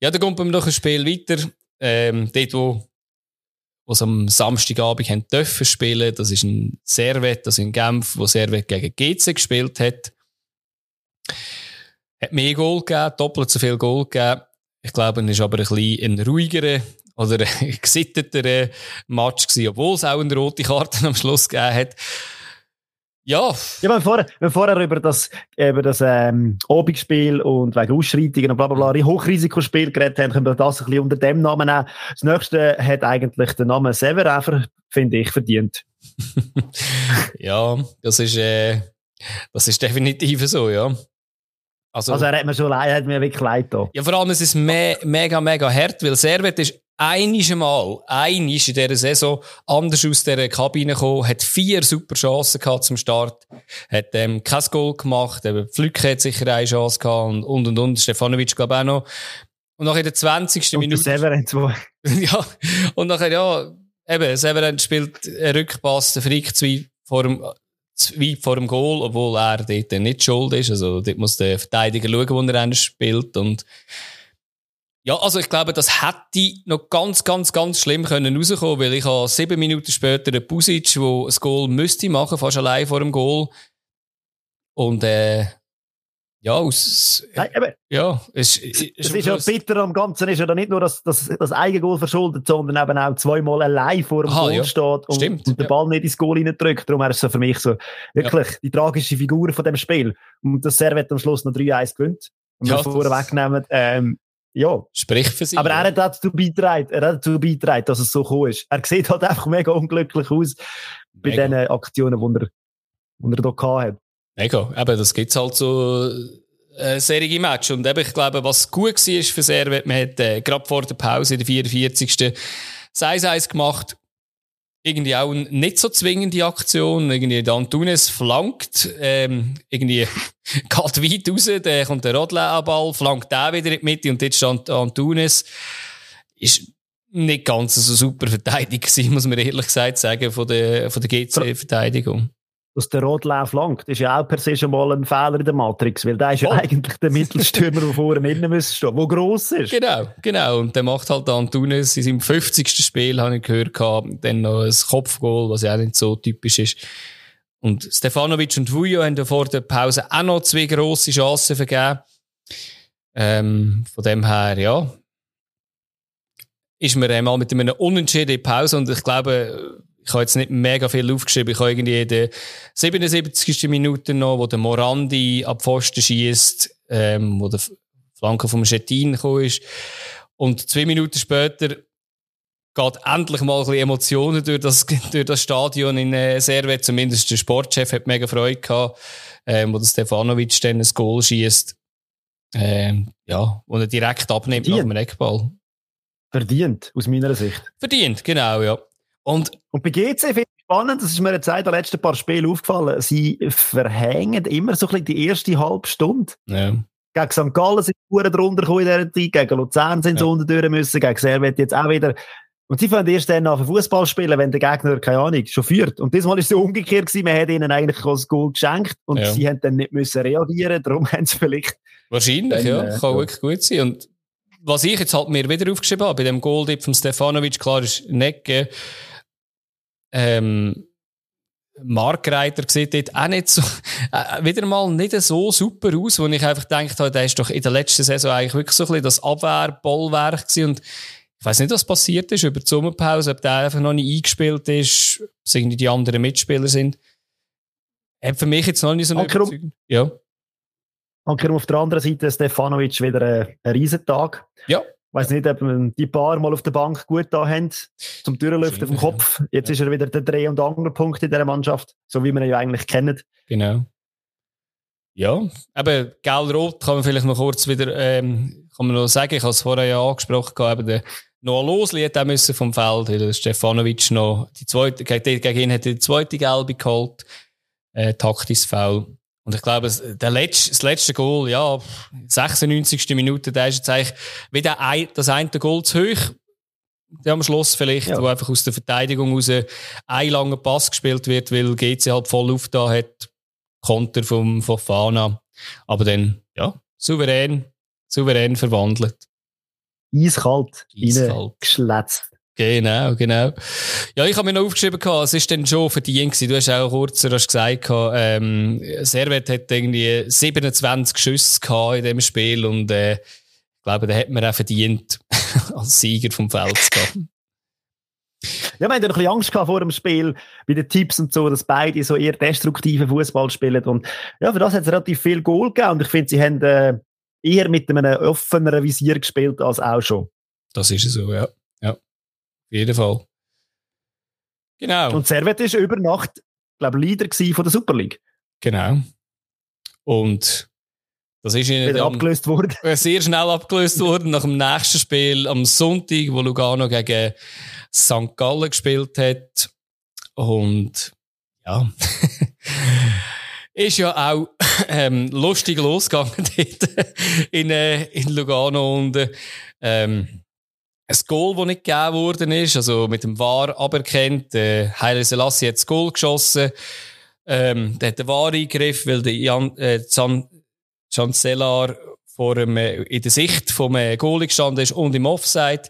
Ja, dann kommt man noch ein Spiel weiter. Ähm, dort, wo, wo sie am Samstagabend haben dürfen spielen, das ist ein Servet, das in Genf, wo Servet gegen GC gespielt hat. Hat mehr Goal gegeben, doppelt so viel Goal gegeben. Ich glaube, es war aber ein bisschen ein ruhigerer oder ein gesitteter Match gewesen, obwohl es auch eine rote Karte am Schluss gegeben hat. Ja. Ja, wenn vorher, wenn vorher über das, über das ähm, Obigspiel und wegen Ausschreitungen und bla bla bla, Hochrisikospiel geredet haben, können wir das ein bisschen unter dem Namen nehmen. Das nächste hat eigentlich den Namen Severever, finde ich, verdient. ja, das ist, äh, das ist definitiv so, ja. Also, also er hat mir schon leid, hat mir wirklich leid da. Ja, vor allem, es ist me mega, mega hart, weil Servet ist einiges Mal, einiges in dieser Saison anders aus dieser Kabine gekommen, hat vier super Chancen gehabt zum Start, hat ähm, kein Goal gemacht, eben Flücke hat sicher eine Chance gehabt und, und, und, und. Stefanovic, glaube ich, auch noch. Und nachher in der 20. Und Minute. Severin zwei. ja, und nachher, ja, eben, Severin spielt einen Rückpass, der Frick zwei vor dem, weit vor dem Goal, obwohl er dort nicht schuld ist. Also dort muss der Verteidiger schauen, wo er spielt. Und ja, also ich glaube, das hätte noch ganz, ganz, ganz schlimm können rauskommen, weil ich habe sieben Minuten später einen Pusic, der ein Goal müsste machen, fast allein vor dem Goal. Und äh, ja, aus, Nein, eben, ja, es, es, es ist ja bitter am Ganzen, ist ja nicht nur das, das, das Eigengoal verschuldet, sondern eben auch zweimal allein vor dem Aha, Goal ja. steht und, Stimmt, und den Ball nicht ins Goal reindrückt. Darum es so für mich so wirklich ja. die tragische Figur von dem Spiel. Und das Servet am Schluss noch 3-1 gewinnt. Und ja, vorher wegnehmen, ähm, ja. Sprich für sich. Aber er hat dazu beigetragen, er hat dazu beigetragen, dass es so cool ist. Er sieht halt einfach mega unglücklich aus bei den Aktionen, die er, die er hier hat. Mega. Eben, das gibt's halt so äh, serige Match. Und eben, ich glaube, was gut war für Servet, man hat äh, gerade vor der Pause in der 44. 6-1 gemacht. Irgendwie auch eine nicht so zwingende Aktion. Irgendwie der Antunes flankt, ähm, irgendwie geht weit raus, dann kommt der Rodler-Ball, flankt der wieder in die Mitte und jetzt stand Antunes. Ist nicht ganz so super verteidigt gewesen, muss man ehrlich gesagt sagen, von der, von der GC-Verteidigung. Dass der Rotlauf langt. Das ist ja auch per se schon mal ein Fehler in der Matrix, weil der ist ja eigentlich der Mittelstürmer, der vor ihm innen müsste stehen, der gross ist. Genau, genau. Und der macht halt Antunes in seinem 50. Spiel, habe ich gehört, gehabt, dann noch ein Kopfgoal, was ja auch nicht so typisch ist. Und Stefanovic und Vujo haben ja vor der Pause auch noch zwei grosse Chancen vergeben. Ähm, von dem her, ja, ist mir einmal mit einem Unentschieden Pause und ich glaube, ich habe jetzt nicht mega viel aufgeschrieben. Ich habe irgendwie in der 77. Minute noch, wo der Morandi ab Pfosten schießt, ähm, wo der Flanke vom Schettin gekommen ist. Und zwei Minuten später geht endlich mal ein bisschen Emotionen durch das, durch das Stadion in äh, Servet. Zumindest der Sportchef hat mega Freude gehabt, ähm, wo der Stefanovic dann ein Goal schießt. Ähm, ja, wo er direkt abnimmt Verdient. nach dem Eckball. Verdient, aus meiner Sicht. Verdient, genau, ja. Und, und bei GC finde ich spannend, das ist mir jetzt seit den letzten paar Spielen aufgefallen, sie verhängen immer so ein bisschen die erste halbe Stunde. Ja. Gegen St. Gallen sind sie drunter gekommen in dieser Zeit, gegen Luzern sind sie ja. unten müssen, gegen Servet jetzt auch wieder. Und sie fangen erst dann an Fußball spielen, wenn der Gegner, keine Ahnung, schon führt. Und diesmal ist es so umgekehrt gewesen, man hat ihnen eigentlich das Goal geschenkt und ja. sie haben dann nicht müssen reagieren, darum haben sie vielleicht... Wahrscheinlich, dann, ja, äh, kann ja. wirklich gut sein. Und was ich jetzt halt mir wieder aufgeschrieben habe, bei dem Goal-Dip von Stefanovic, klar ist Necke, ähm, Markreiter sieht dort auch nicht so, äh, wieder mal nicht so super aus, wo ich einfach gedacht habe, der ist doch in der letzten Saison eigentlich wirklich so ein bisschen das Abwehrbollwerk gewesen und ich weiß nicht, was passiert ist über die Sommerpause, ob der einfach noch nicht eingespielt ist, ob irgendwie die anderen Mitspieler sind. Hat für mich jetzt noch nicht so eine Überzeugung. Ja. Und auf der anderen Seite Stefanovic wieder ein, ein Riesentag. Ja weiß nicht, ob wir die paar mal auf der Bank gut da haben, zum Türlüften vom Kopf. Jetzt ja. ist er wieder der Dreh- und Angelpunkt in dieser Mannschaft, so wie wir ihn ja eigentlich kennen. Genau. Ja, aber Gel-Rot kann man vielleicht noch kurz wieder, ähm, kann man noch sagen, ich habe es vorher ja angesprochen, eben der Noah Losli hat auch müssen vom Feld, weil Stefanovic noch die zweite, gegen, gegen ihn hat er die zweite Gelbe geholt, äh, taktisches Foul. Und ich glaube, der letzte, das letzte Goal, ja, 96. Minute, der ist jetzt eigentlich wieder ein, das eine Goal zu hoch. Der am Schluss vielleicht, ja. wo einfach aus der Verteidigung raus ein langer Pass gespielt wird, weil GC halt voll auf da hat. Konter vom Fofana. Aber dann, ja, souverän, souverän verwandelt. Eiskalt, Eiskalt. geschletzt. Genau, genau. Ja, ich habe mir noch aufgeschrieben, es ist dann schon verdient gewesen. Du hast auch kurz hast gesagt, ähm, Servet hat irgendwie 27 Schüsse gehabt in dem Spiel und, äh, ich glaube, da hat man auch verdient, als Sieger vom Feld zu gehen. Ja, wir hatten ein bisschen Angst gehabt vor dem Spiel, bei den Tipps und so, dass beide so eher destruktiven Fußball spielen. Und ja, für das hat es relativ viel Goal gegeben. Und ich finde, sie haben äh, eher mit einem offeneren Visier gespielt als auch schon. Das ist so, ja. Auf jeden Fall. Genau. Und Servet ist über Nacht, glaube ich, Leader von der Super League. Genau. Und das ist ihnen Wieder abgelöst worden. Sehr schnell abgelöst worden nach dem nächsten Spiel am Sonntag, wo Lugano gegen St. Gallen gespielt hat. Und ja, ist ja auch ähm, lustig losgegangen dort in, äh, in Lugano. Und ähm, ein Goal, das nicht gegeben worden ist, also mit dem VAR aberkennt. Äh, Haile Selassie hat das Goal geschossen. Ähm, der hat den VAR eingegriffen, weil der Jan, äh, Can, Cancellar vor dem, äh, in der Sicht vom äh, Goalie gestanden ist und im Offside.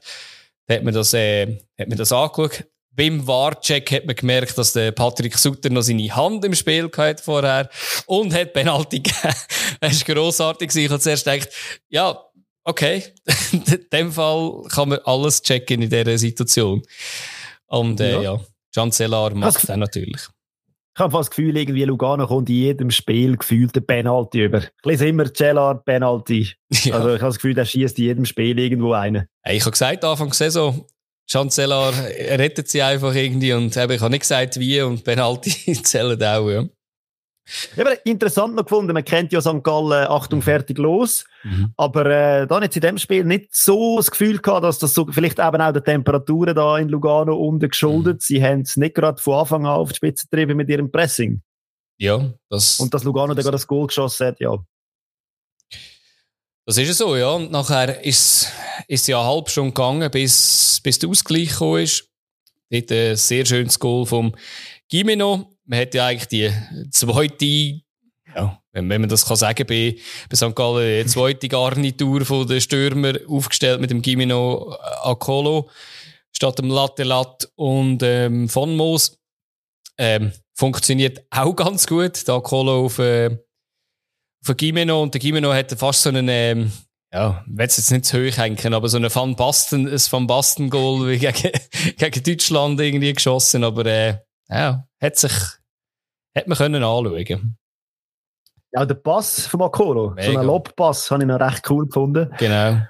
Da hat man das, äh, hat man das angeschaut. Beim VAR-Check hat man gemerkt, dass der Patrick Sutter noch seine Hand im Spiel hatte vorher und hat Penalty gegeben. das war grossartig. Ich habe zuerst gedacht, ja, okay, in dem Fall kann man alles checken in dieser Situation. Und äh, ja, ja Chancellar macht es natürlich. Ich habe fast das Gefühl, irgendwie Lugano kommt in jedem Spiel gefühlt eine Penalty über. Ich lese immer Cellar Penalty. Ja. Also ich habe das Gefühl, der schießt in jedem Spiel irgendwo einen. Hey, ich habe gesagt, Anfang der Saison, Chancellar rettet sie einfach irgendwie und eben, ich habe nicht gesagt, wie und Penalty zählen auch. Ja. Ja, aber interessant noch gefunden, man kennt ja St. Gallen, Achtung, fertig, los. Mhm. Aber äh, da hat in dem Spiel nicht so das Gefühl gehabt, dass das so, vielleicht eben auch der Temperaturen da in Lugano unten geschuldet. Mhm. Sie haben es nicht gerade von Anfang an auf die Spitze getrieben mit ihrem Pressing. Ja, das. Und dass Lugano dann gerade das Goal geschossen hat, ja. Das ist ja so, ja. Und nachher ist es ja halb schon gegangen, bis, bis der Ausgleich gekommen ist. Dort ein sehr schönes Goal vom Gimeno man hat ja eigentlich die zweite ja, wenn, man das kann sagen bei, bei St. Gallen, die zweite Garnitur von den Stürmer aufgestellt mit dem Gimino Akolo statt dem Latte Lat und ähm, von Moos. Ähm, funktioniert auch ganz gut. Da Akolo auf, äh, auf Gimeno und der Gimeno hat fast so einen, ähm, ja, ich will es jetzt nicht zu hoch hängen, aber so einen Van Basten, ein Van Basten gegen, gegen Deutschland irgendwie geschossen, aber äh, ja, hat sich, hat man können anschauen. Ja, der Pass von Makolo, so ein Lobpass, habe ich noch recht cool gefunden. Genau.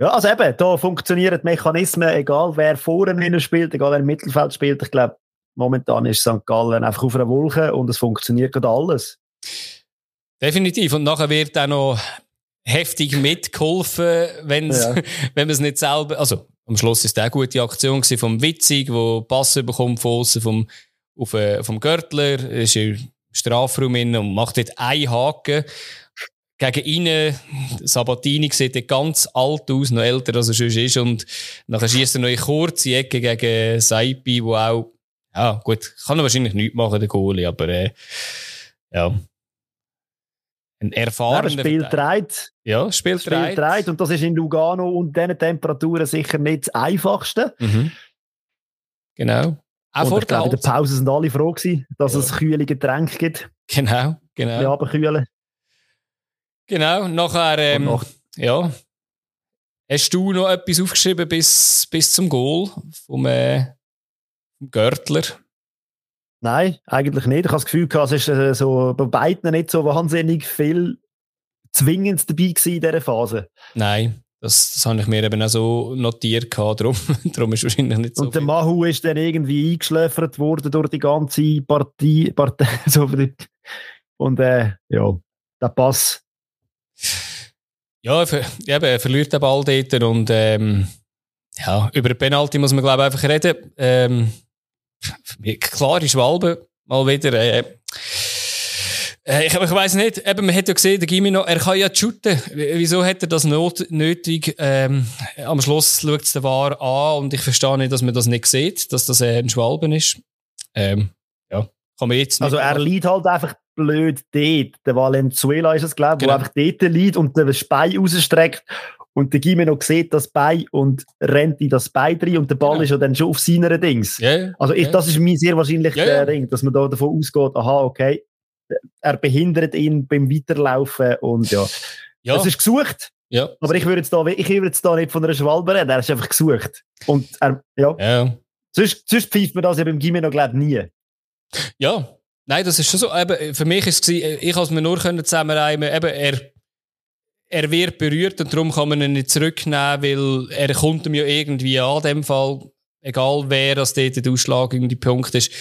Ja, also eben, da funktionieren die Mechanismen, egal wer vorne spielt, egal wer im Mittelfeld spielt. Ich glaube, momentan ist St. Gallen einfach auf einer Wolke und es funktioniert gerade alles. Definitiv. Und nachher wird auch noch heftig mitgeholfen, wenn's, ja. wenn man es nicht selber, also am Schluss ist das eine gute Aktion vom Witzig, wo Pass bekommt von außen vom, auf, äh, vom Görtler, ist Strafraum hin und macht dort einen Haken. Gegen ihn, Sabatini sieht er ganz alt aus, noch älter als er schon ist. Und nachher schießt er noch eine kurze Ecke gegen Saipi, wo auch, ja, gut, kann er wahrscheinlich nichts machen, der Goalie, aber, äh, ja. Ein erfahrener. Ja, spielt reit. Ja, spielt, spielt reit. Und das ist in Lugano und diesen Temperaturen sicher nicht das Einfachste. Mhm. Genau. Auch vor der, in der Pause sind alle froh gewesen, dass ja. es kühle Getränke gibt. Genau, genau. Ja, kühlen. Genau, nachher, ähm, nach ja. Hast du noch etwas aufgeschrieben bis, bis zum Goal vom, äh, vom Görtler? Nein, eigentlich nicht. Ich habe das Gefühl, es ist äh, so bei beiden nicht so wahnsinnig viel zwingend dabei gewesen in dieser Phase. Nein. Das, das habe ich mir eben auch so notiert gehabt, darum, darum ist wahrscheinlich nicht so Und der Mahu ist dann irgendwie eingeschläfert worden durch die ganze Partie, Partei, so und äh, ja, der Pass. Ja, eben, er verliert den Ball dort und ähm, ja, über den Penalty muss man glaube ich einfach reden. Ähm, klar ist Walbe mal wieder äh, äh, ich, ich weiss nicht, eben, man hat ja gesehen, der Gimino, er kann ja shooten. Wieso hat er das not nötig? Ähm, am Schluss schaut es der War an und ich verstehe nicht, dass man das nicht sieht, dass das äh, ein Schwalben ist. Ähm, ja, kann man jetzt nicht Also er liegt halt einfach blöd dort. Der Valenzuela ist es, glaube ich, genau. wo einfach dort liegt und der Bein rausstreckt und der Gimeno sieht das Bein und rennt in das Bein rein und der Ball genau. ist ja dann schon auf seiner Dings. Yeah, also ich, das ist mir sehr wahrscheinlich der Ring, dass man da davon ausgeht, aha, okay, er behindert ihn beim Weiterlaufen und ja. ja. Es ist gesucht. Ja. Aber ich würde jetzt da, ich würde jetzt da nicht von einer Schwalbe reden, er ist einfach gesucht. Und er, ja. ja. Sonst, sonst pfeift man das ja beim Gimeno, glaube ich, nie. Ja. Nein, das ist schon so. Eben, für mich ist es, ich habe es mir nur zusammenreimen, eben, er, er wird berührt und darum kann man ihn nicht zurücknehmen, weil er kommt ihm ja irgendwie an, dem Fall, egal wer das dort der ausschlagende Punkt ist.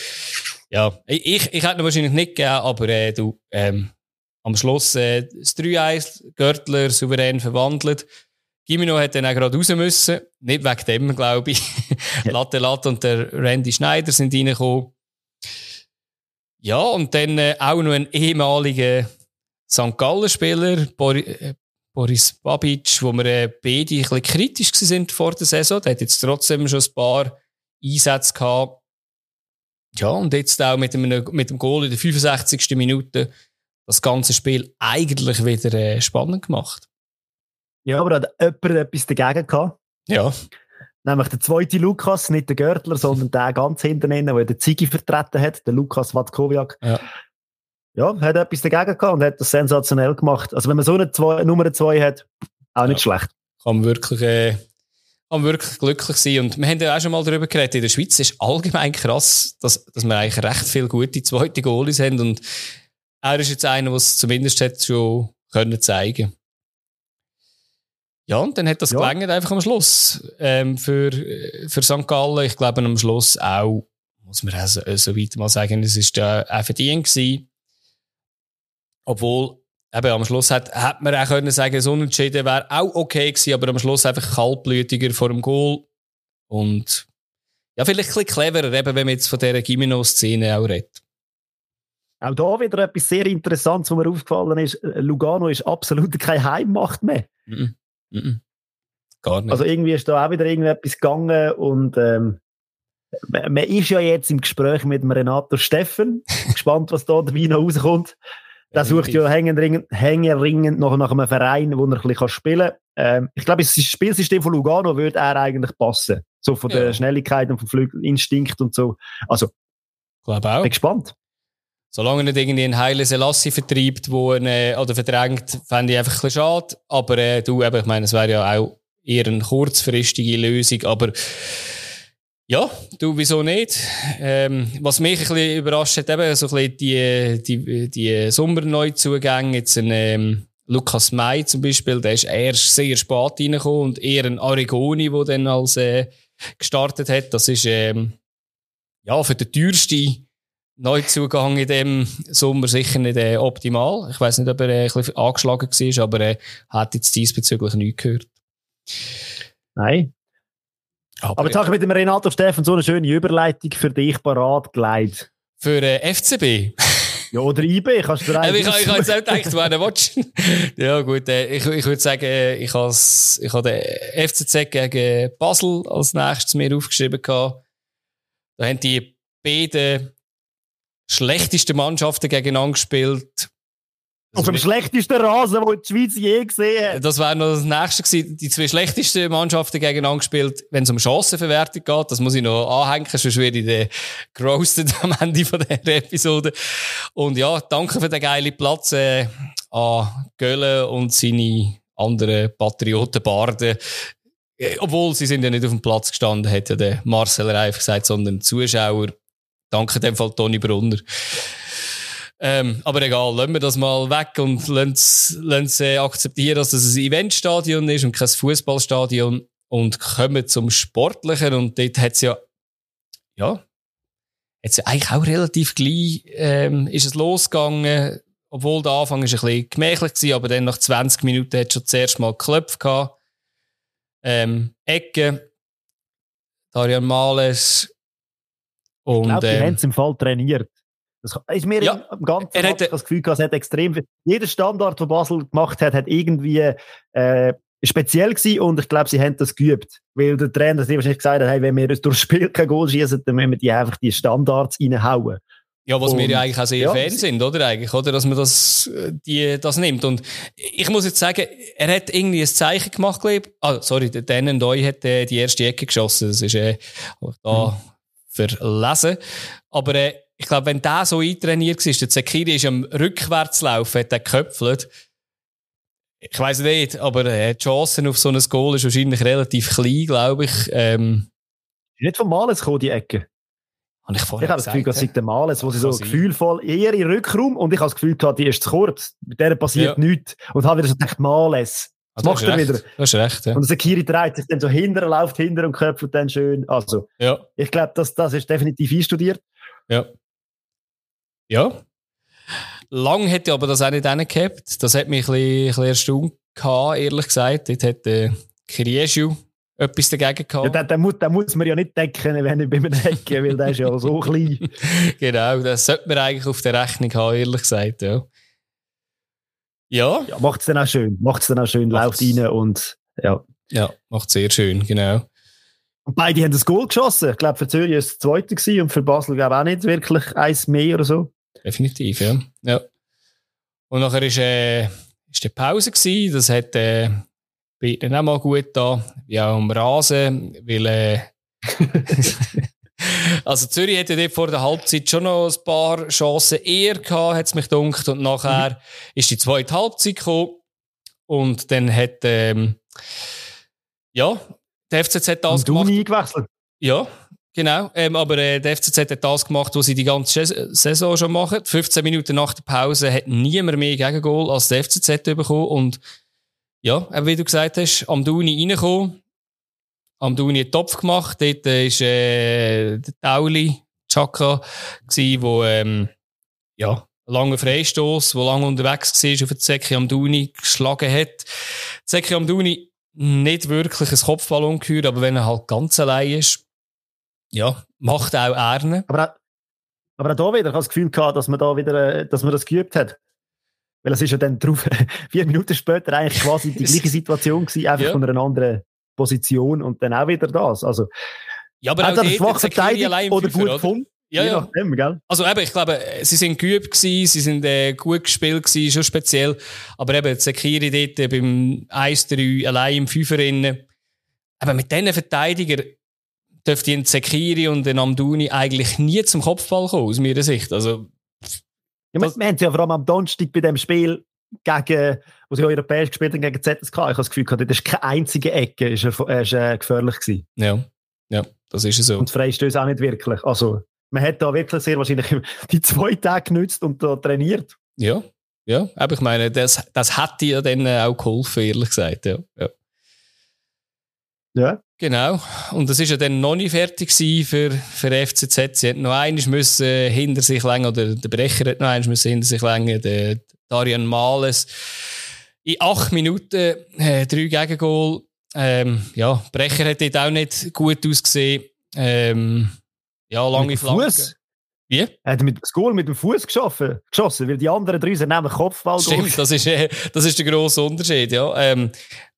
Ja, ich, ich hätte ihn wahrscheinlich nicht gegeben, aber äh, du, ähm, am Schluss äh, das 3-1, Görtler souverän verwandelt. Gimino hätte dann auch gerade raus müssen. Nicht wegen dem, glaube ich. Latte Latte und der Randy Schneider sind reingekommen. Ja, und dann äh, auch noch ein ehemaliger St. Gallen-Spieler, Boris, äh, Boris Babic, wo wir äh, beide ein bisschen kritisch sind vor der Saison. Der hat jetzt trotzdem schon ein paar Einsätze gehabt. Ja, und jetzt auch mit dem, mit dem Goal in der 65. Minute das ganze Spiel eigentlich wieder äh, spannend gemacht. Ja, aber hat jemand etwas dagegen gehabt? Ja. Nämlich der zweite Lukas, nicht der Görtler, sondern der ganz hinten, der den Ziggy vertreten hat, der Lukas Watkowiak. Ja. Ja, hat etwas dagegen gehabt und hat das sensationell gemacht. Also wenn man so eine zwei, Nummer 2 hat, auch nicht ja. schlecht. Kann man wirklich äh, kann wirklich glücklich sein. Und wir haben ja auch schon mal darüber geredet, in der Schweiz ist allgemein krass, dass, dass wir eigentlich recht viele gute zweite Goalies haben. Und er ist jetzt einer, der es zumindest hat schon können zeigen ja, und dann hat das ja. gelangt einfach am Schluss ähm, für, für St. Gallen. Ich glaube, am Schluss auch, muss man auch so, so weiter mal sagen, es ist ja auch verdient gewesen. Obwohl eben am Schluss hat, hat man auch können sagen, so unentschieden wäre auch okay gewesen, aber am Schluss einfach kaltblütiger vor dem Goal. Und ja, vielleicht ein bisschen cleverer, eben, wenn man jetzt von dieser Gimino-Szene auch redet. Auch da wieder etwas sehr Interessantes, was mir aufgefallen ist. Lugano ist absolut keine Heimmacht mehr. Mm -mm. Mm Gar nicht. Also irgendwie ist da auch wieder irgendetwas gegangen und ähm, man ist ja jetzt im Gespräch mit dem Renato Steffen. Gespannt, was da dabei noch rauskommt. Der sucht ja hängeringend, hängeringend noch nach einem Verein, wo er ein bisschen spielen kann. Ähm, ich glaube, das Spielsystem von Lugano würde er eigentlich passen. So von ja. der Schnelligkeit und vom Flügelinstinkt und so. Also, glaube auch. Bin gespannt. Solange er nicht irgendwie einen heilen Selassie vertreibt, wo er, oder verdrängt, fände ich einfach ein bisschen schade. Aber äh, du, eben, ich meine, es wäre ja auch eher eine kurzfristige Lösung. Aber ja, du, wieso nicht? Ähm, was mich ein bisschen überrascht hat, eben so ein bisschen die, die, die Sommerneuzugänge, jetzt ein ähm, Lukas May zum Beispiel, der ist erst sehr spät reingekommen und eher ein Arigoni, der dann als äh, gestartet hat. Das ist ähm, ja für den teuersten Neuzugang in dem Sommer sicher nicht äh, optimal. Ich weiß nicht, ob er äh, ein bisschen angeschlagen war, aber er äh, hat jetzt diesbezüglich nichts gehört. Nein, aber, aber jetzt habe ich mit dem Renato Steffen so eine schöne Überleitung für dich parat gelegt. Für äh, FCB? ja, oder IB, kannst du rein. ich, ich, habe jetzt auch gedacht, einen Watch. ja, gut, äh, ich, ich würde sagen, äh, ich habe ich hab den FCZ gegen Basel als nächstes mir aufgeschrieben gehabt. Da haben die beiden schlechtesten Mannschaften gegeneinander gespielt. Auf dem schlechtesten Rasen, den die Schweiz je gesehen hat. Das wäre noch das nächste gewesen. Die zwei schlechtesten Mannschaften gegeneinander gespielt, wenn es um Chancenverwertung geht. Das muss ich noch anhängen, sonst werde ich den gerostet am Ende von dieser Episode. Und ja, danke für den geilen Platz äh, an Gölle und seine anderen Patriotenbarden. Äh, obwohl sie sind ja nicht auf dem Platz gestanden, hat ja der Marcel Reif gesagt, sondern Zuschauer. Danke dem Fall Toni Brunner. Ähm, aber egal, lassen wir das mal weg und lassen äh, akzeptieren, dass es ein Eventstadion ist und kein Fußballstadion und kommen zum Sportlichen und dort hat es ja, ja, jetzt ja eigentlich auch relativ gleich, ähm, ist es losgegangen, obwohl der Anfang ist ein bisschen gemächlich gewesen, aber dann nach 20 Minuten hat schon zuerst mal geklopft gehabt. Ähm, Ecke, Darian Males und, ich glaube, die ähm, haben es im Fall trainiert. Das ist mir ja, im ganzen er das Gefühl, es hat extrem viel. Jeder Standard, den Basel gemacht hat, hat irgendwie äh, speziell gewesen und ich glaube, sie haben das geübt. Weil der Trainer sich wahrscheinlich gesagt hat, hey, wenn wir durchs Spiel kein Goal schießen, dann müssen wir die einfach die Standards reinhauen. Ja, was und, wir ja eigentlich auch sehr ja, Fan sind, oder? Eigentlich, oder? Dass man das, äh, die, das nimmt. Und ich muss jetzt sagen, er hat irgendwie ein Zeichen gemacht, glaube ich. Ah, sorry, der Dan Doi hat äh, die erste Ecke geschossen. Das ist, äh, da hm. verlesen. Aber, äh, ich glaube, wenn der so eintrainiert war, der Zekiri ist am Rückwärtslaufen, hat er geköpfelt. Ich weiß nicht, aber die Chancen auf so ein Goal ist wahrscheinlich relativ klein, glaube ich. Ähm, nicht vom Males gekommen, die Ecke. Habe ich vorher ich habe das Gefühl, es sei der Males, wo sie so gefühlvoll eher in Rückraum und ich habe das Gefühl gehabt, die ist zu kurz. Mit der passiert ja. nichts. Und habe wieder so gedacht, Males. Was also, macht er wieder? Das ist recht, ja. Und der Sekiri dreht sich dann so hinter, läuft hinter und köpft dann schön. Also, ja. ich glaube, das, das ist definitiv einstudiert. Ja. Ja. Lang hätte ich aber das auch nicht gehabt. Das hat mich ein bisschen, ein bisschen erstaunt gehabt, ehrlich gesagt. Dort hat der Krieschu etwas dagegen gehabt. Ja, den, den, muss, den muss man ja nicht decken, wenn ich bei mir decke, weil der ist ja so klein. genau, das sollte man eigentlich auf der Rechnung haben, ehrlich gesagt, ja. Ja. ja macht es dann auch schön. Macht es dann auch schön, läuft rein und, ja. Ja, macht sehr schön, genau. Und beide haben das Goal geschossen. Ich glaube, für Zürich war es das zweite und für Basel glaube ich auch nicht wirklich eins mehr oder so. Definitiv, ja. ja. Und nachher ist, äh, ist die Pause gewesen. Das hat, äh, beiden auch mal gut da, wie auch am Rasen, weil, äh, also Zürich hätte dort vor der Halbzeit schon noch ein paar Chancen eher gehabt, hat es mich gedacht. Und nachher mhm. ist die zweite Halbzeit gekommen. Und dann hat, ähm, ja, der FCZ das und gemacht. eingewechselt. Ja, Genau, ähm, aber äh, der FCZ hat das gemacht, was sie die ganze Saison schon machen. 15 Minuten nach der Pause hat niemand mehr Gegengol als der FCZ bekommen. Und ja, wie du gesagt hast, am Duni reingekommen, am Duni einen Topf gemacht. Dort war äh, der Tauli, Chaka, der wo, ähm, ja, lange Freistoß, wo lange unterwegs war, auf den Zeki am Duni geschlagen hat. Zeki am Duni nicht wirklich ein Kopfball gehört, aber wenn er halt ganz allein ist, ja, macht auch Erne. Aber, aber auch da wieder, ich habe das Gefühl gehabt, dass man da wieder, äh, dass man das geübt hat. Weil es ist ja dann drauf, vier Minuten später eigentlich quasi die gleiche Situation gewesen, einfach ja. von einer anderen Position und dann auch wieder das. Also, Ja, aber Hat auch er schwach verteidigt oder gut gefunden? Ja, ja. Nachdem, gell? Also eben, ich glaube, sie sind geübt gewesen, sie sind äh, gut gespielt gewesen, schon speziell. Aber eben, Sekiri dort beim 1-3 allein im Fünferinnen. Aber mit diesen Verteidigern dürfte ein Sekiri und ein Amduni eigentlich nie zum Kopfball kommen, aus meiner Sicht. Also, ja, wir, wir haben ja vor allem am Donnerstag bei dem Spiel gegen, wo sie europäisch gespielt haben, gegen ZSK, ich habe das Gefühl gehabt, das ist keine einzige Ecke, ist, er, ist äh, gefährlich gewesen. Ja, ja, das ist so. Und Freistöße auch nicht wirklich. Also, man hat da wirklich sehr wahrscheinlich die zwei Tage genützt und da trainiert. Ja, ja, aber ich meine, das, das hätte ja dann auch geholfen, ehrlich gesagt, ja. ja. Ja. Genau. Und das ist ja dann noch nicht fertig für, für FCZ. Sie hätten noch eines müssen hinter sich längen, oder der Brecher hat noch eines müssen hinter sich längen, der Darian Males. In acht Minuten, äh, drei Gegengol. Ähm, ja, Brecher hat dort auch nicht gut ausgesehen. Ähm, ja, lange Flanken. Wie? Er hat mit das Goal mit dem Fuß geschossen, geschossen, weil die anderen drei sind nämlich Kopfball. Stimmt, das ist, äh, das ist der grosse Unterschied, ja. Ähm,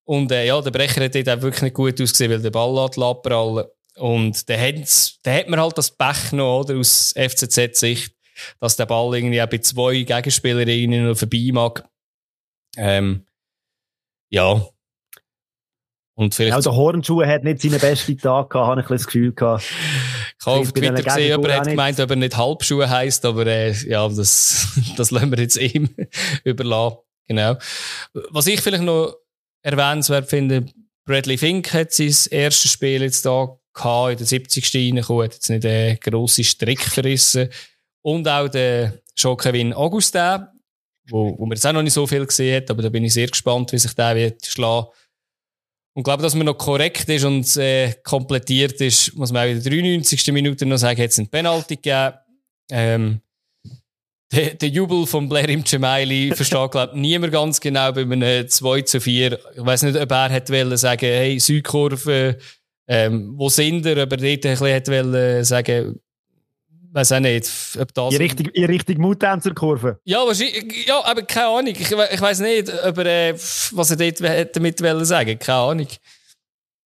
und äh, ja, der Brecher hat dort auch wirklich nicht gut ausgesehen, weil der Ball hat labprallen. Und da hat man halt das Pech noch, oder, aus FCZ-Sicht, dass der Ball irgendwie auch bei zwei Gegenspielerinnen noch vorbei mag. Ähm, ja, und vielleicht auch der Hornschuh hat nicht seine besten Tag gehabt, habe ich ein das Gefühl gehabt. Ich habe auf Twitter gesehen, jemand hat gemeint, ob er nicht Halbschuhe heisst, aber äh, ja, das, das lassen wir jetzt ihm überlassen. Genau. Was ich vielleicht noch erwähnenswert finde, Bradley Fink hat sein erstes Spiel jetzt da gehabt, in der 70. reingekommen, hat jetzt nicht einen grossen Strick verrissen. Und auch der Jean-Kevin Augustin, wo, wo man jetzt auch noch nicht so viel gesehen hat, aber da bin ich sehr gespannt, wie sich der wird schlagen. Und glaube, dass man noch korrekt ist und äh, komplettiert ist, muss man auch in der 93. Minute noch sagen, hat es einen Penalty gegeben. Ähm, der, der Jubel von Blair im Gemaili versteht, glaube ich, niemand ganz genau bei einem 2 zu 4. Ich weiß nicht, ob er hätte wollen sagen, hey, Südkurve, ähm, wo sind wir? Ob er dort ein bisschen hätte wollen sagen, weiß auch nicht, ob das... In Richtung, in Richtung Muttänzer-Kurve? Ja, wahrscheinlich, ja, aber keine Ahnung. Ich, ich weiß nicht, ob er, äh, was er dort damit wollen sagen Keine Ahnung.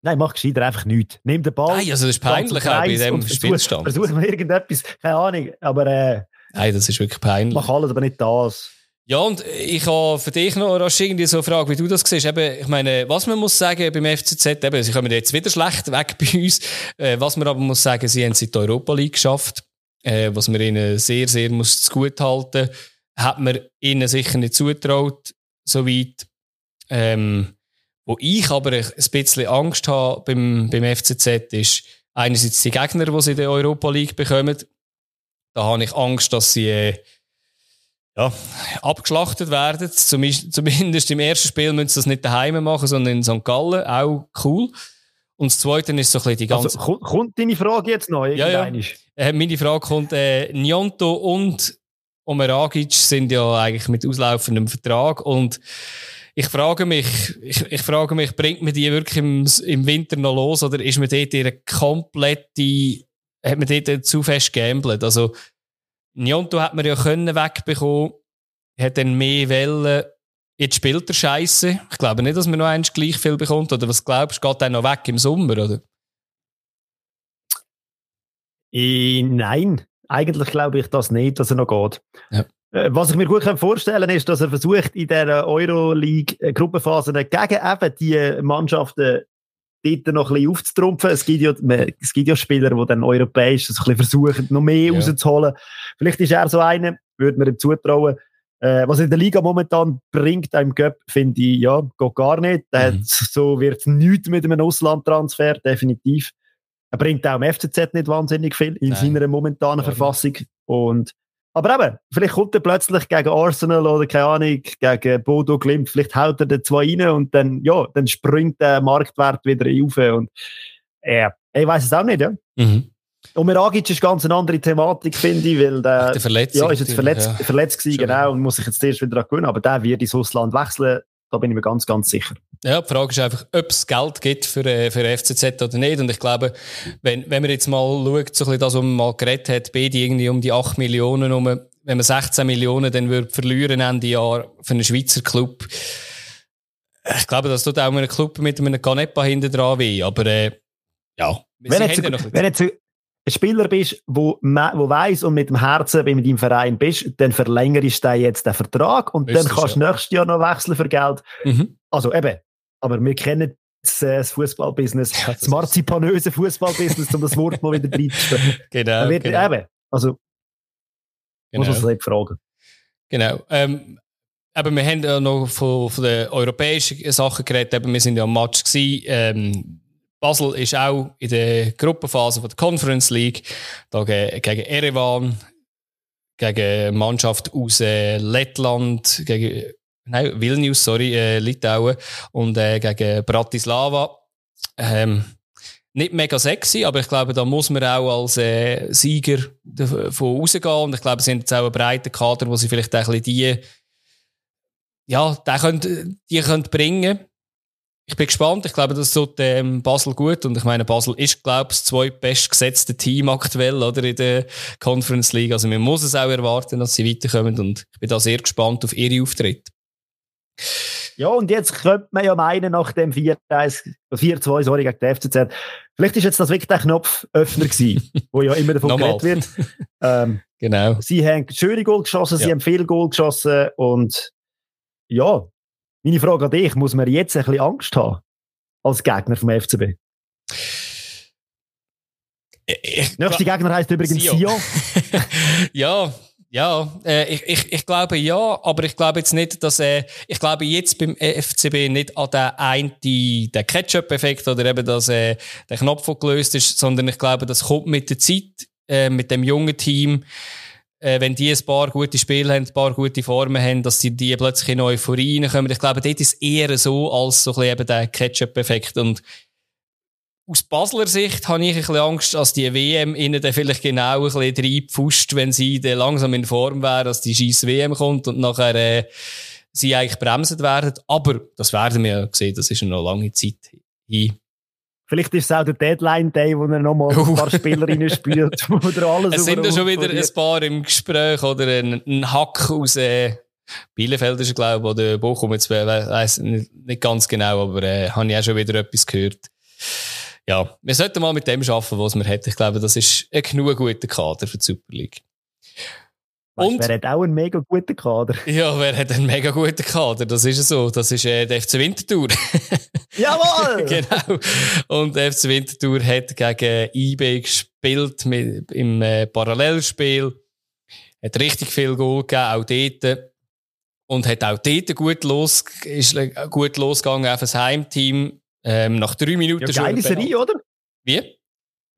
Nein, mach gescheiter einfach nichts. Nimm den Ball. Nein, also das ist peinlich auch bei diesem Spielstand. Versuch mal irgendetwas, keine Ahnung, aber... Äh, Nein, das ist wirklich peinlich. Mach alles, aber nicht das. Ja, und ich habe für dich noch rasch irgendwie so eine Frage, wie du das siehst. Eben, ich meine, was man muss sagen beim FCZ, eben, sie kommen jetzt wieder schlecht weg bei uns. Äh, was man aber muss sagen, sie haben es in die Europa League geschafft äh, was man ihnen sehr, sehr muss gut halten hat man ihnen sicher nicht zutraut, soweit. Ähm, wo ich aber ein bisschen Angst habe beim, beim FCZ ist einerseits die Gegner, die sie in der Europa League bekommen. Da habe ich Angst, dass sie äh, ja, abgeschlachtet werden. Zumindest im ersten Spiel müssen sie das nicht daheim machen, sondern in St. Gallen. Auch cool. Und das Zweite ist so ein bisschen die ganze... Also, kommt deine Frage jetzt noch? Ja, ja. Äh, meine Frage kommt, äh, Njonto und Omeragic sind ja eigentlich mit auslaufendem Vertrag und ich frage mich, ich, ich frage mich, bringt man die wirklich im, im Winter noch los oder ist man dort ihre komplette, hat man dort zu fest gambelt? Also, Njonto hat man ja können wegbekommen, hat dann mehr Wellen Jetzt spielt er Scheiße. Ich glaube nicht, dass man noch eins gleich viel bekommt. Oder was glaubst du, geht er noch weg im Sommer, oder? Ich, nein, eigentlich glaube ich das nicht, dass er noch geht. Ja. Äh, was ich mir gut vorstellen kann, ist, dass er versucht, in der Euroleague-Gruppenphase gegen eben die Mannschaften dort noch ein bisschen aufzutrumpfen. Es gibt ja, es gibt ja Spieler, die dann europäisch so ein bisschen versuchen, noch mehr ja. rauszuholen. Vielleicht ist er so einer, würde man ihm zutrauen. Äh, was in der Liga momentan bringt, einem Cup, finde ich, ja, geht gar nicht. Mhm. so wird nichts mit einem Auslandtransfer, definitiv. Er bringt auch im FCZ nicht wahnsinnig viel in Nein. seiner momentanen Verfassung. Und, aber eben, vielleicht kommt er plötzlich gegen Arsenal oder keine Ahnung, gegen Bodo Glimt, vielleicht haut er den zwei rein und dann, ja, dann springt der Marktwert wieder auf. Und, äh, ich weiß es auch nicht, ja. Mhm. Und Meragic ist ganz eine andere Thematik, finde ich, weil der, der ja, ist jetzt verletzt, ja. verletzt gewesen, genau, und muss sich jetzt erst wieder daran gewöhnen, aber der wird ins Ausland wechseln, da bin ich mir ganz, ganz sicher. Ja, die Frage ist einfach, ob es Geld gibt für, äh, für FCZ oder nicht. Und ich glaube, wenn, wenn man jetzt mal schaut, so ein bisschen das, was man mal geredet hat, beide irgendwie um die 8 Millionen um, wenn man 16 Millionen dann würde verlieren Ende Jahr für einen Schweizer Club. Ich glaube, das tut auch einem Club mit einem Canepa hinten dran weh. Aber, äh, ja, wenn, jetzt, ja wenn jetzt ein Spieler bist, wo, wo weiss und mit dem Herzen bei deinem Verein bist, dann verlängerst du jetzt den Vertrag und Müsstest dann kannst du ja. nächstes Jahr noch wechseln für Geld. Mhm. Also eben, aber wir kennen das, äh, das Fußballbusiness, ja, das, das marzipanöse Fußballbusiness, um das Wort mal wieder reinzustellen. Genau, wird, genau. Eben, also genau. muss man sich fragen. Genau. Ähm, aber wir haben ja noch von, von den europäischen Sachen geredet. Eben, wir sind ja am Match gewesen. Ähm, Basel ist auch in der Gruppenphase von der Conference League da gegen Erevan, gegen Mannschaft aus äh, Lettland, gegen nein, Vilnius, sorry, äh, Litauen und äh, gegen Bratislava. Ähm, nicht mega sexy, aber ich glaube, da muss man auch als äh, Sieger davon rausgehen. Und ich glaube, sie sind jetzt auch ein breiter Kader, wo sie vielleicht auch ein bisschen die, ja, die können, die können bringen. Ich bin gespannt. Ich glaube, das tut ähm, Basel gut. Und ich meine, Basel ist, glaube ich, das zweitbest gesetzte Team aktuell, oder, in der Conference League. Also, man muss es auch erwarten, dass sie weiterkommen. Und ich bin da sehr gespannt auf ihre Auftritte. Ja, und jetzt könnte man ja meinen, nach dem 4-2, sorry, gegen die FCZ, vielleicht ist jetzt das wirklich der Knopföffner gewesen, wo ja immer davon geredet wird. Ähm, genau. Sie haben schöne Goal geschossen, ja. sie haben viel Goal geschossen und ja, meine Frage an dich, muss man jetzt ein bisschen Angst haben als Gegner vom FCB? Ich, Nächste Gegner heißt übrigens Sion. ja, ja, äh, ich, ich, ich glaube ja, aber ich glaube jetzt nicht, dass äh, ich glaube jetzt beim FCB nicht an den einen den Ketchup-Effekt oder eben, dass äh, der Knopf gelöst ist, sondern ich glaube, das kommt mit der Zeit, äh, mit dem jungen Team, äh, wenn die ein paar gute Spiele haben, ein paar gute Formen haben, dass die, die plötzlich in Euphorie reinkommen. Ich glaube, dort ist eher so als so ein bisschen eben der Ketchup-Effekt und aus Basler Sicht habe ich ein bisschen Angst, dass die WM ihnen dann vielleicht genau ein bisschen reinpfuscht, wenn sie dann langsam in Form wären, dass die scheiß WM kommt und nachher äh, sie eigentlich bremsen werden. Aber das werden wir ja sehen, das ist noch lange Zeit hin. Vielleicht ist es auch der Deadline-Day, wo er nochmal ein paar Spielerinnen spielt. Oder alles es sind ja schon wieder ein paar im Gespräch oder ein, ein Hack aus äh, Bielefeld ist glaube ich, oder Bochum, jetzt weiss nicht, nicht ganz genau, aber äh, habe ich auch schon wieder etwas gehört ja, wir sollten mal mit dem arbeiten, was wir hätten. Ich glaube, das ist ein genug guter Kader für die Super League. Weißt, und, wer hat auch einen mega guten Kader? Ja, wer hat einen mega guten Kader? Das ist so. Das ist äh, der FC Winterthur. Jawohl! genau. Und der FC Winterthur hat gegen IB gespielt mit, im äh, Parallelspiel. Hat richtig viel Goal gegeben, auch dort. Und hat auch dort gut, los, ist gut losgegangen auf das Heimteam. Ähm, nach drei Minuten ja, geile Serie, oder? Wie?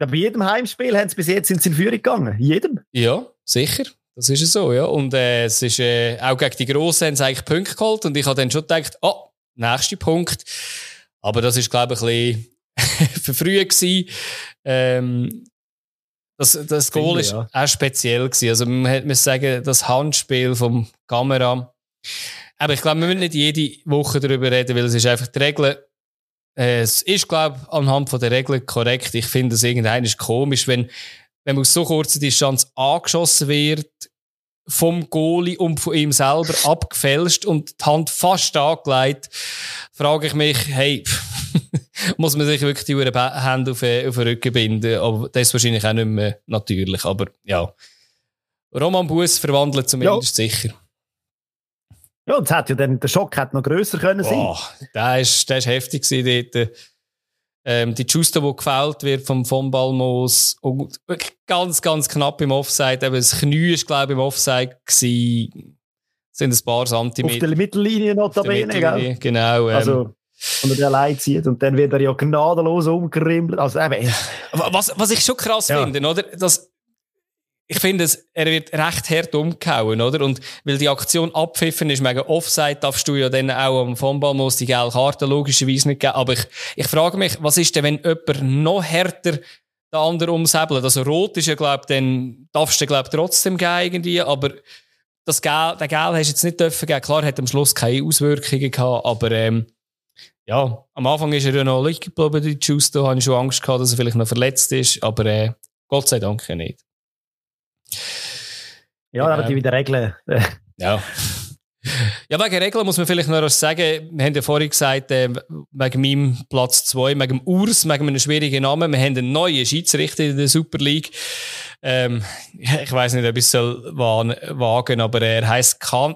Ja, bei jedem Heimspiel haben sie bis jetzt in Führung gegangen. Jedem. Ja, sicher. Das ist so, ja. Und äh, es ist äh, auch gegen die Grossen haben sie eigentlich Punkte geholt und ich habe dann schon gedacht, oh, nächster Punkt. Aber das ist, glaube ich, ein bisschen verfrüht gewesen. Ähm, das, das Goal ist ja. auch speziell gewesen. Also man muss sagen, das Handspiel vom Kamera. Aber ich glaube, wir müssen nicht jede Woche darüber reden, weil es ist einfach die Regel es ist, glaube ich, anhand von der Regeln korrekt. Ich finde es irgendein ist komisch, wenn, wenn man aus so kurzer Distanz angeschossen wird, vom Goalie und von ihm selber abgefälscht und die Hand fast angelegt, frage ich mich, hey, muss man sich wirklich die Hände auf, äh, auf den Rücken binden? Aber das ist wahrscheinlich auch nicht mehr natürlich. Aber ja, Roman Bus verwandelt zumindest ja. sicher. Ja, und hat ja dann, der Schock hätte noch grösser können sein. Oh, der ist, der ist heftig gewesen dort. Ähm, die Justo, die gefällt wird vom, vom Balmos, und ganz, ganz knapp im Offside. Eben das Knie ist, glaube ich, im Offside gewesen. Sind ein paar Zentimeter. Auf der Mittellinie notabene, gell? Genau. Ähm, also, wenn er den allein zieht und dann wird er ja gnadenlos umgerimmelt. Also, eben. Was, was ich schon krass ja. finde, oder? Das, ich finde, er wird recht hart umgehauen, oder? Und weil die Aktion abpfiffen ist, mega Offside, darfst du ja dann auch am Vonballmus die gelbe Karte logischerweise nicht geben. Aber ich, ich frage mich, was ist denn, wenn jemand noch härter den anderen umsäbelt? Also rot ist ja, glaube dann darfst du, glaube trotzdem geben irgendwie, aber das Gel, den Gel hast du jetzt nicht dürfen geben. Klar, hat am Schluss keine Auswirkungen gehabt, aber, ähm, ja, am Anfang ist er ja noch liegen geblieben, die Justo, habe ich schon Angst gehabt, dass er vielleicht noch verletzt ist, aber, äh, Gott sei Dank nicht. Ja, da haben die wieder Regeln. ja. Ja, wegen Regeln muss man vielleicht noch was sagen. Wir haben ja vorhin gesagt, äh, wegen meinem Platz 2, wegen dem Urs, wegen einem schwierigen Namen. Wir haben einen neuen Schiedsrichter in der Super League. Ähm, ich weiß nicht, ob ich es soll wagen, aber er heißt kan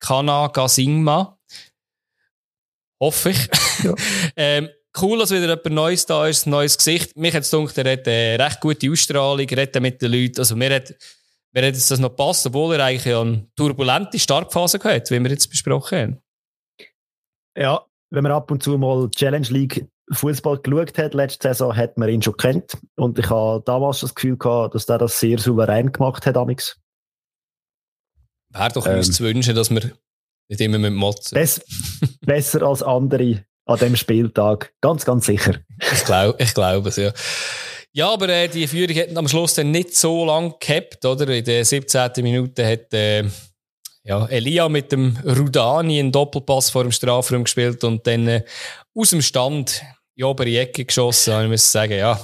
Kana Gasingma. Hoffe ich. Ja. ähm, cool, dass wieder jemand Neues da ist, ein neues Gesicht. Mich hat es gedacht, er hat eine recht gute Ausstrahlung, redet mit den Leuten. Also mir hat Wer hätte das noch passt, obwohl er eigentlich eine turbulente Startphase gehabt, wie wir jetzt besprochen haben. Ja, wenn man ab und zu mal Challenge League Fußball geschaut hat, letzte Saison, hat man ihn schon kennt. Und ich habe damals das Gefühl gehabt, dass der das sehr souverän gemacht hat, Amix. Wäre doch ähm, uns zu wünschen, dass wir nicht immer mit Motzen. Bess besser als andere an dem Spieltag. Ganz, ganz sicher. Ich glaube ich glaub es, ja. Ja, aber äh, die Führung hat am Schluss dann nicht so lang gehabt, oder? In der 17. Minute hat äh, ja, Elia mit dem Rudani einen Doppelpass vor dem Strafraum gespielt und dann äh, aus dem Stand in die obere Ecke geschossen. Und ich muss sagen, ja,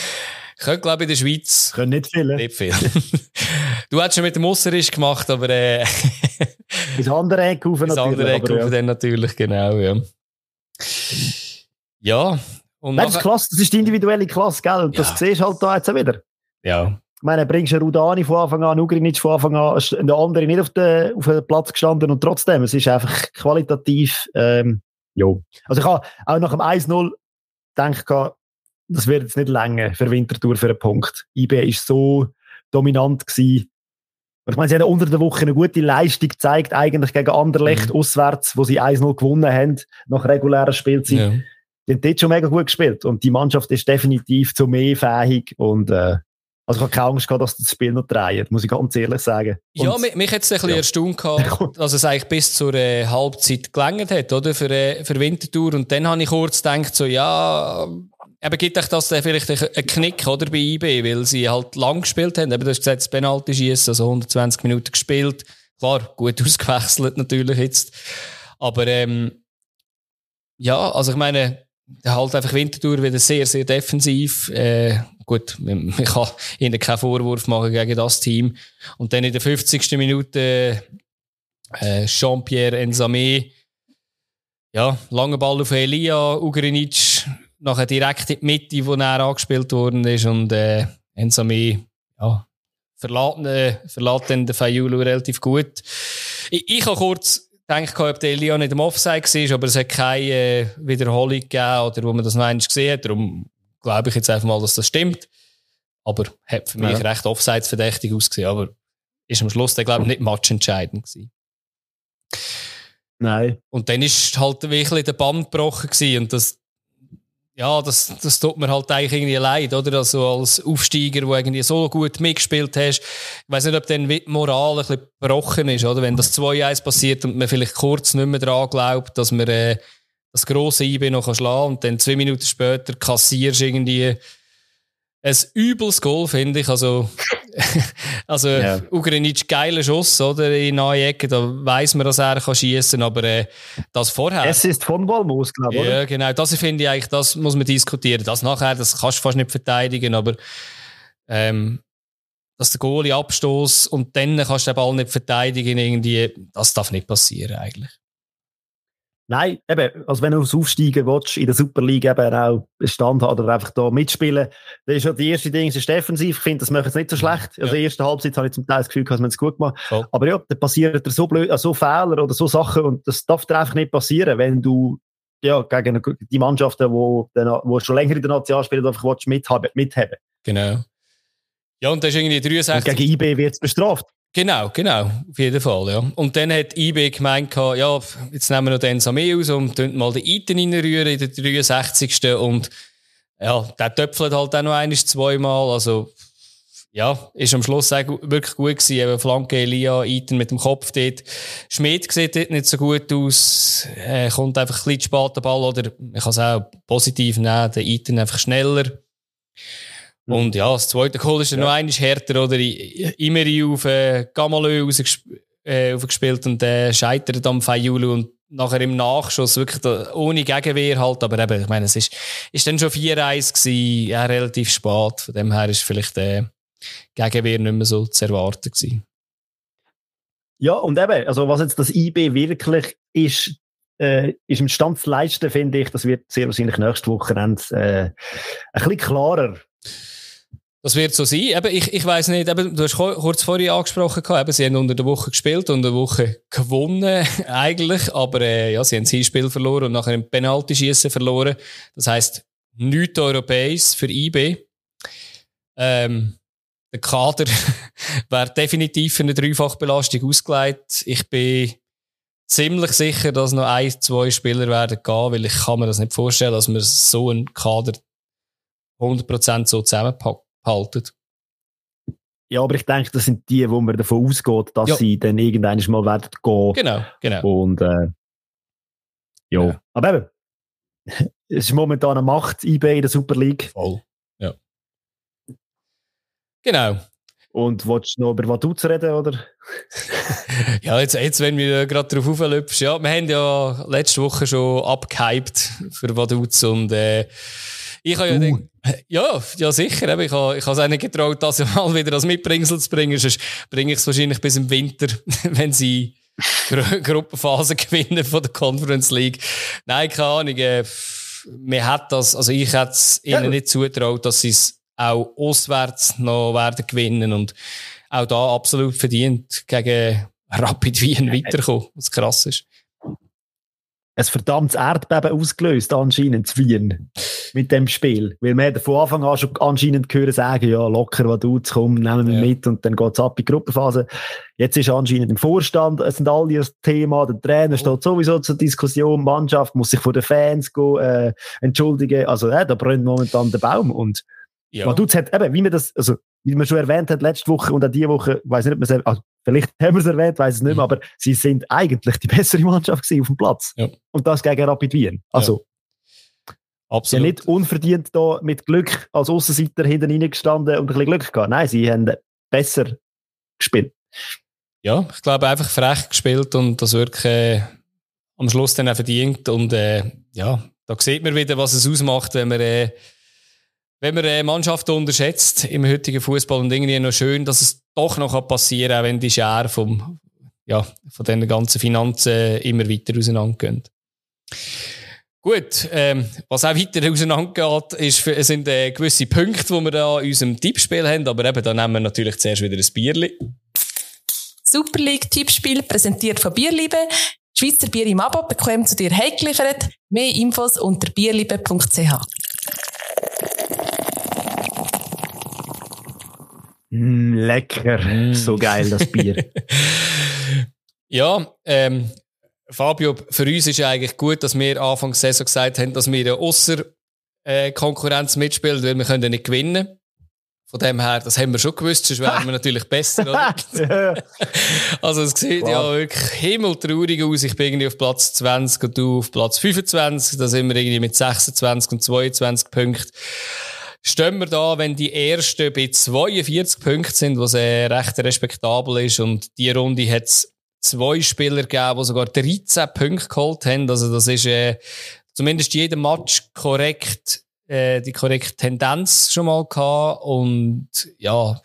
könnte, glaube ich, in der Schweiz. Können nicht viel. Nicht viel. du hättest schon mit dem Musserisch gemacht, aber. Äh, Ins andere Ecke rauf natürlich. Ins andere Ecke rauf ja. dann natürlich, genau, ja. Ja, und Nein, das ist klasse, das ist die individuelle Klasse, gell? Und ja. das siehst du halt da jetzt auch wieder. Ja. Ich meine, bringst du Rudani von Anfang an, Ugrinic von Anfang an, der andere nicht auf dem auf den Platz gestanden und trotzdem, es ist einfach qualitativ, ähm, ja. Also ich habe auch nach dem 1-0 gedacht, das wird jetzt nicht länger für Winterthur für einen Punkt. IB ist so dominant gewesen. Und ich meine, sie haben unter der Woche eine gute Leistung gezeigt, eigentlich gegen Anderlecht mhm. auswärts, wo sie 1-0 gewonnen haben, nach regulärer Spielzeit. Ja die haben dort schon mega gut gespielt. Und die Mannschaft ist definitiv zu mehr fähig und, äh, also ich habe keine Angst gehabt, dass das Spiel noch dreht, muss ich ganz ehrlich sagen. Und, ja, mich, mich hat es ein bisschen ja. erstaunt gehabt, dass es eigentlich bis zur äh, Halbzeit gelangt hat, oder? Für, äh, für Winterthur. Und dann habe ich kurz gedacht, so, ja, eben gibt euch das vielleicht einen Knick, oder? Bei IB, weil sie halt lang gespielt haben. Eben, du hast gesagt, das Penalty schießen, also 120 Minuten gespielt. Klar, gut ausgewechselt natürlich jetzt. Aber, ähm, ja, also ich meine, halt einfach Winterthur wieder sehr, sehr defensiv. Äh, gut, man kann ihnen keinen Vorwurf machen gegen das Team. Und dann in der 50. Minute äh, Jean-Pierre Ensame, ja, langer Ball auf Elia Ugrinic, nachher direkt in die Mitte, wo er angespielt worden ist und äh, Ensame, ja, verlässt, äh, verlässt den Fayulu relativ gut. Ich, ich habe kurz denke, ob der Elia nicht im Offside war, aber es hat keine äh, Wiederholung gegeben oder wo man das noch einmal gesehen hat. Darum glaube ich jetzt einfach mal, dass das stimmt. Aber hat für mich ja. recht Offsides-verdächtig ausgesehen. Aber ist am Schluss, glaube ich, nicht matchentscheidend gewesen. Nein. Und dann ist halt wirklich der Band gebrochen gewesen und das, ja, das, das tut mir halt eigentlich irgendwie leid, oder? Also als Aufsteiger, der irgendwie so gut mitgespielt hast. Ich weiß nicht, ob dann die Moral ein bisschen gebrochen ist, oder? Wenn das 2-1 passiert und man vielleicht kurz nicht mehr daran glaubt, dass man äh, das grosse IB noch schlagen kann und dann zwei Minuten später kassierst irgendwie ein übles Goal, finde ich. Also, also ja. Ugrinic, geiler Schuss, oder? In neue Ecke, da weiss man, dass er kann schießen aber äh, das vorher. Es ist von Wolmus, glaube ich. Ja, genau. Das finde ich eigentlich, das muss man diskutieren. Das nachher, das kannst du fast nicht verteidigen, aber, ähm, dass der Goalie abstoßt und dann kannst du den Ball nicht verteidigen, irgendwie, das darf nicht passieren, eigentlich. Nein, eben, also wenn du aufs Aufsteigen willst, in der Super League eben auch Bestand hat oder einfach da mitspielen, dann ist ja die erste Ding, ist defensiv. Ich finde, das macht es nicht so schlecht. Also, ja. erste Halbzeit habe ich zum Teil das Gefühl, dass man es gut gemacht. Oh. Aber ja, dann passieren dir so blöd, so Fehler oder so Sachen und das darf dir einfach nicht passieren, wenn du, ja, gegen die Mannschaften, wo, wo schon länger in der Nation spielen, einfach willst, mithaben, mithaben. Genau. Ja, und das ist irgendwie 63. Und gegen IB wird es bestraft. Genau, genau, auf jeden Fall, ja. Und dann hat IB gemeint, ja, jetzt nehmen wir noch den Samé aus und mal den Iten reinrühren in der 63. Und ja, der töpfelt halt auch noch eines, zweimal, also ja, ist am Schluss wirklich gut gewesen. Eben Flanke Elia, Iten mit dem Kopf dort. Schmidt sieht dort nicht so gut aus. Er kommt einfach ein bisschen spät der Ball, oder man kann es auch positiv nehmen, der Iten einfach schneller. Mhm. Und ja, das zweite Goal ist ja. noch eines härter, oder? Imeri auf äh, Gamalö äh, aufgespielt und äh, scheitert am Fayulu und nachher im Nachschuss wirklich da, ohne Gegenwehr halt. Aber eben, ich meine, es ist, ist dann schon 4-1 gewesen, ja, relativ spät. Von dem her ist vielleicht äh, Gegenwehr nicht mehr so zu erwarten gewesen. Ja, und eben, also was jetzt das IB wirklich ist, äh, ist im Stand zu leisten, finde ich, das wird sehr wahrscheinlich nächste Woche äh, ein bisschen klarer. Das wird so sein. Eben, ich, ich weiss nicht, eben, du hast kurz vorhin angesprochen, eben, sie haben unter der Woche gespielt und eine Woche gewonnen, eigentlich. Aber äh, ja, sie haben das Hinspiel verloren und nachher im Penalty-Schießen verloren. Das heisst, nichts Europäis für IB. Ähm, der Kader wäre definitiv für eine Dreifachbelastung ausgelegt. Ich bin ziemlich sicher, dass noch ein, zwei Spieler werden gehen, weil ich kann mir das nicht vorstellen, dass man so einen Kader 100% so zusammenhalten. Ja, aber ich denke, das sind die, wo man davon ausgeht, dass ja. sie dann irgendwann mal werden gehen. Genau, genau. Und äh, ja. ja. Aber eben, es ist momentan eine Macht, eBay in der Super League. Voll. Ja. Genau. Und willst du noch über Vaduz reden, oder? ja, jetzt, jetzt, wenn wir gerade drauf auflöpst, ja, wir haben ja letzte Woche schon abgehypt für Vaduz und, äh, ich habe ja, den, ja, ja, sicher, eben, ich habe, ich habe es auch nicht getraut, das mal wieder als Mitbringsel zu bringen, sonst bringe ich es wahrscheinlich bis im Winter, wenn sie Gru Gruppenphase gewinnen von der Conference League. Nein, keine Ahnung, äh, mir hat das, also ich hätte es ihnen ja. nicht zutraut, dass sie es auch auswärts noch werden gewinnen und auch da absolut verdient gegen Rapid Wien weiterkommen, was krass ist. Ein verdammtes Erdbeben ausgelöst, anscheinend zu Wien, mit dem Spiel. Weil wir von Anfang an schon anscheinend gehört sagen, ja, locker, was du komm, nehmen wir ja. mit und dann geht's ab in die Gruppenphase. Jetzt ist anscheinend im Vorstand, es sind alle das Thema, der Trainer oh. steht sowieso zur Diskussion, Mannschaft muss sich vor den Fans gehen, äh, entschuldigen. Also, äh, da brennt momentan der Baum und ja. Vaduz hat eben, wie man das, also, wie man schon erwähnt hat, letzte Woche und auch diese Woche, weiß nicht, ob man es, also, vielleicht haben wir es erwähnt, weiß es nicht mehr, mhm. aber sie sind eigentlich die bessere Mannschaft auf dem Platz. Ja. Und das gegen Rapid Wien. Also, ja. Absolut. Sie nicht unverdient da mit Glück als Außenseiter hinten reingestanden und ein bisschen Glück gehabt. Nein, sie haben besser gespielt. Ja, ich glaube einfach frech gespielt und das wirklich äh, am Schluss dann auch verdient. Und äh, ja, da sieht man wieder, was es ausmacht, wenn man äh, wenn man äh, Mannschaften unterschätzt im heutigen Fußball und irgendwie noch schön, dass es doch noch passieren kann, auch wenn die Schere vom, ja, von den ganzen Finanzen immer weiter auseinandergehen. Gut, ähm, was auch weiter auseinandergeht, ist, sind äh, gewisse Punkte, die wir da in unserem Tippspiel haben, aber eben, da nehmen wir natürlich zuerst wieder ein Bierli. Super League Tippspiel präsentiert von Bierliebe. Schweizer Bier im Abo bekommt zu dir heimgeliefert. Mehr Infos unter bierliebe.ch. Mm, lecker, mm. so geil das Bier. ja, ähm, Fabio, für uns ist eigentlich gut, dass wir Anfang der Saison gesagt haben, dass wir außer äh, Konkurrenz mitspielen, weil wir können nicht gewinnen. Von dem her, das haben wir schon gewusst, sonst wären wir natürlich besser, oder? also es sieht wow. ja wirklich himmeltraurig aus. Ich bin irgendwie auf Platz 20 und du auf Platz 25. Da sind wir irgendwie mit 26 und 22 Punkten stehen wir da, wenn die ersten bei 42 Punkten sind, was äh, recht respektabel ist. Und die Runde hat es zwei Spieler gegeben, die sogar 13 Punkte geholt haben. Also das ist äh, zumindest jedem Match korrekt, äh, die korrekte Tendenz schon mal gehabt. Und ja,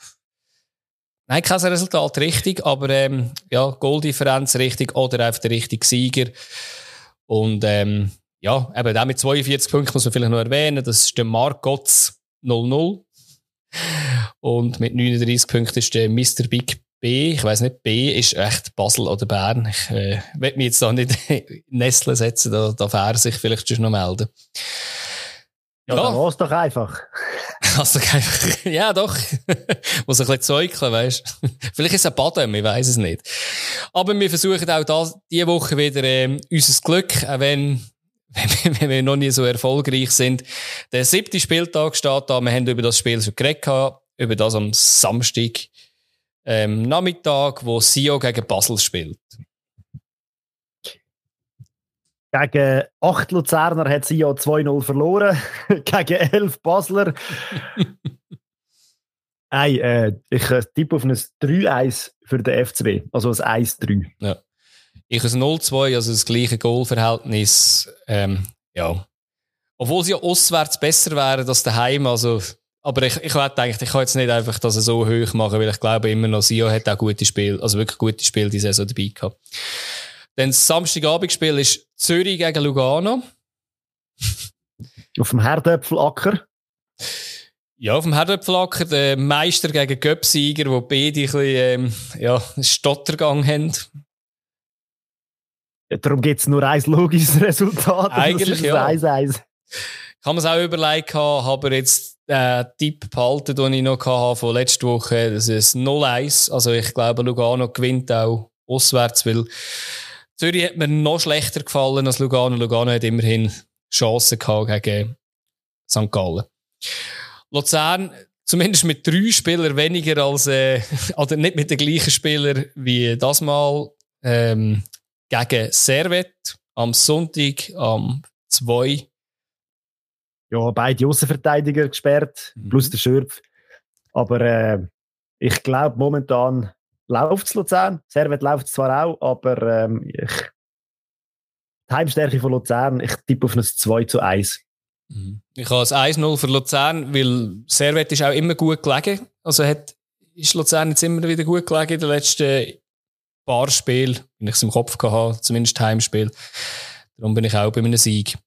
nein, kein Resultat richtig, aber ähm, ja, Goldifferenz richtig oder einfach der richtige Sieger. Und ähm, ja, eben auch mit 42 Punkten muss man vielleicht noch erwähnen, das ist der Marc Gotts 0-0. Und mit 39 Punkten ist der Mr. Big B, ich weiß nicht, B ist echt Basel oder Bern. Ich äh, will mich jetzt da nicht Nestle setzen, da darf er sich vielleicht schon noch melden. Ja, ja. dann doch einfach. Einfach. Ja, doch. Muss ein bisschen zeugeln, weißt Vielleicht ist es ein Baden, ich weiß es nicht. Aber wir versuchen auch da, diese Woche wieder äh, unser Glück, auch wenn wenn wir noch nie so erfolgreich sind. Der siebte Spieltag steht da. Wir haben über das Spiel schon geredet, über das am Samstag ähm, Nachmittag, wo Sio gegen Basel spielt. Gegen 8 Luzerner hat Sio 2-0 verloren. gegen 11 Basler. Hey, äh, ich äh, tippe auf ein 3-1 für den FCB. Also ein 1-3. Ja. Ich ein 0-2, also das gleiche Goalverhältnis. Ähm, ja. Obwohl sie ja auswärts besser wären als daheim. Also, Aber ich, ich hätte gedacht, ich kann jetzt nicht einfach das so hoch machen, weil ich glaube immer noch, Sio hat auch gute Spiel, also wirklich gute Spiel die Saison dabei gehabt. Dann das Samstagabendspiel ist Zürich gegen Lugano. Auf dem Herdöpfelacker. Ja, auf dem Herdöpfelacker, der Meister gegen Göpsieger, wo beide ein bisschen, ähm, ja, Stottergang haben. Ja, darum gibt es nur ein logisches Resultat. Eigentlich, ja. 1 -1. Ich habe es auch überlegt, habe aber jetzt den Tipp behalten, den ich noch hatte von letzter Woche. Das ist 0-1. Also ich glaube, Lugano gewinnt auch auswärts, weil Zürich hat mir noch schlechter gefallen als Lugano. Lugano hat immerhin Chancen gehabt gegen St. Gallen. Luzern, zumindest mit drei Spielern weniger als, äh, oder nicht mit den gleichen Spielern wie das Mal, ähm, gegen Servet am Sonntag am 2 ja, beide Außenverteidiger gesperrt, mhm. plus der Schürpf. Aber äh, ich glaube, momentan läuft es Luzern. Servet läuft es zwar auch, aber ähm, ich, die Heimstärke von Luzern, ich tippe auf ein 2 zu 1. Mhm. Ich habe ein 1-0 für Luzern, weil Servet ist auch immer gut gelegen. Also hat, ist Luzern jetzt immer wieder gut gelegen in den letzten paar Spielen, wenn ich es im Kopf hatte, zumindest Heimspiel. Darum bin ich auch bei einem Sieg.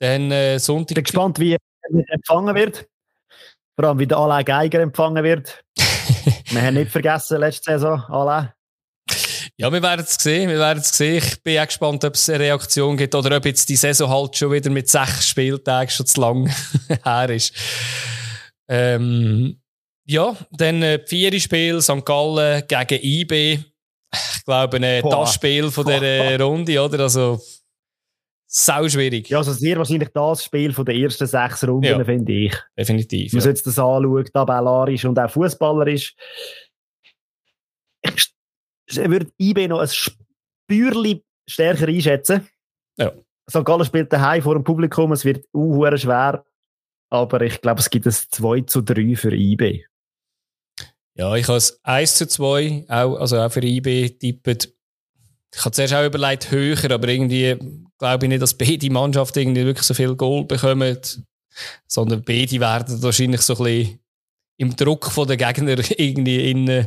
Dann äh, Sonntag. Ich bin gespannt, wie er empfangen wird. Vor allem, wie der Alain Geiger empfangen wird. wir haben nicht vergessen, letzte Saison, Alain. Ja, wir werden es sehen. Wir werden es sehen. Ich bin auch gespannt, ob es eine Reaktion gibt oder ob jetzt die Saison halt schon wieder mit sechs Spieltagen schon zu lang her ist. Ähm, ja, dann äh, vier Spiel St. Gallen gegen IB. Ich glaube, äh, das Spiel von der Runde, oder? Also, sau schwierig. Ja, also sehr wahrscheinlich das Spiel von den ersten sechs Runden, ja, finde ich. Definitiv. Wenn man ja. jetzt das anschaut, tabellarisch und auch fußballerisch. Ich, würde IB noch ein Spürli stärker einschätzen. Ja. St. Gallen spielt daheim vor dem Publikum, es wird uh, schwer. Aber ich glaube, es gibt ein 2 zu 3 für IB. Ja, ich habe es 1 zu 2, auch, also auch für IB tippet. Ich habe zuerst auch überlegt, höher, aber irgendwie glaube ich nicht, dass beide Mannschaften irgendwie wirklich so viel Goal bekommen, sondern beide werden wahrscheinlich so ein bisschen im Druck von der Gegner irgendwie innen,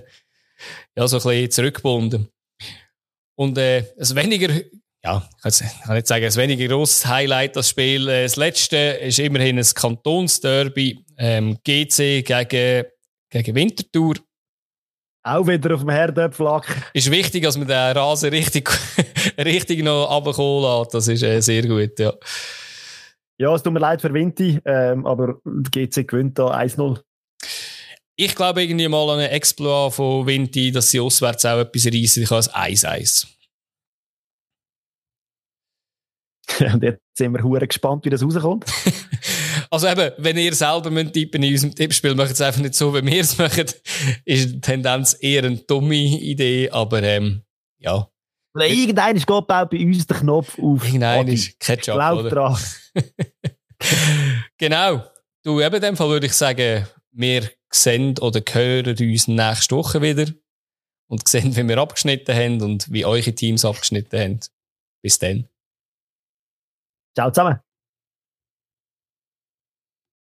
ja, so ein bisschen zurückgebunden. Und äh, ein weniger, ja, ich kann nicht sagen, ein weniger grosses Highlight, das Spiel. Äh, das letzte ist immerhin ein Kantonsderby, ähm, GC gegen, gegen Winterthur. Auch wieder auf dem Herdöpflack. Ist wichtig, dass man den Rasen richtig, richtig noch runterkommen lässt. Das ist äh, sehr gut, ja. Ja, es tut mir leid für Vinti, ähm, aber GC gewinnt da 1-0. Ich glaube irgendwie mal an einen Exploit von Vinti, dass sie auswärts auch etwas reissen. Ich habe es 1-1. Und jetzt sind wir hure gespannt, wie das rauskommt. Also eben, wenn ihr selber müsst tippen in unserem Tippspiel, macht es einfach nicht so, wie wir es machen. Ist die Tendenz eher eine dumme Idee, aber ähm, ja. Irgendein ist geht bei uns der Knopf auf. Irgendein ist Ketchup, Glaub oder? dran. genau. Du, eben in dem Fall würde ich sagen, wir sehen oder hören uns nächste Woche wieder und sehen, wie wir abgeschnitten haben und wie eure Teams abgeschnitten haben. Bis dann. Ciao zusammen.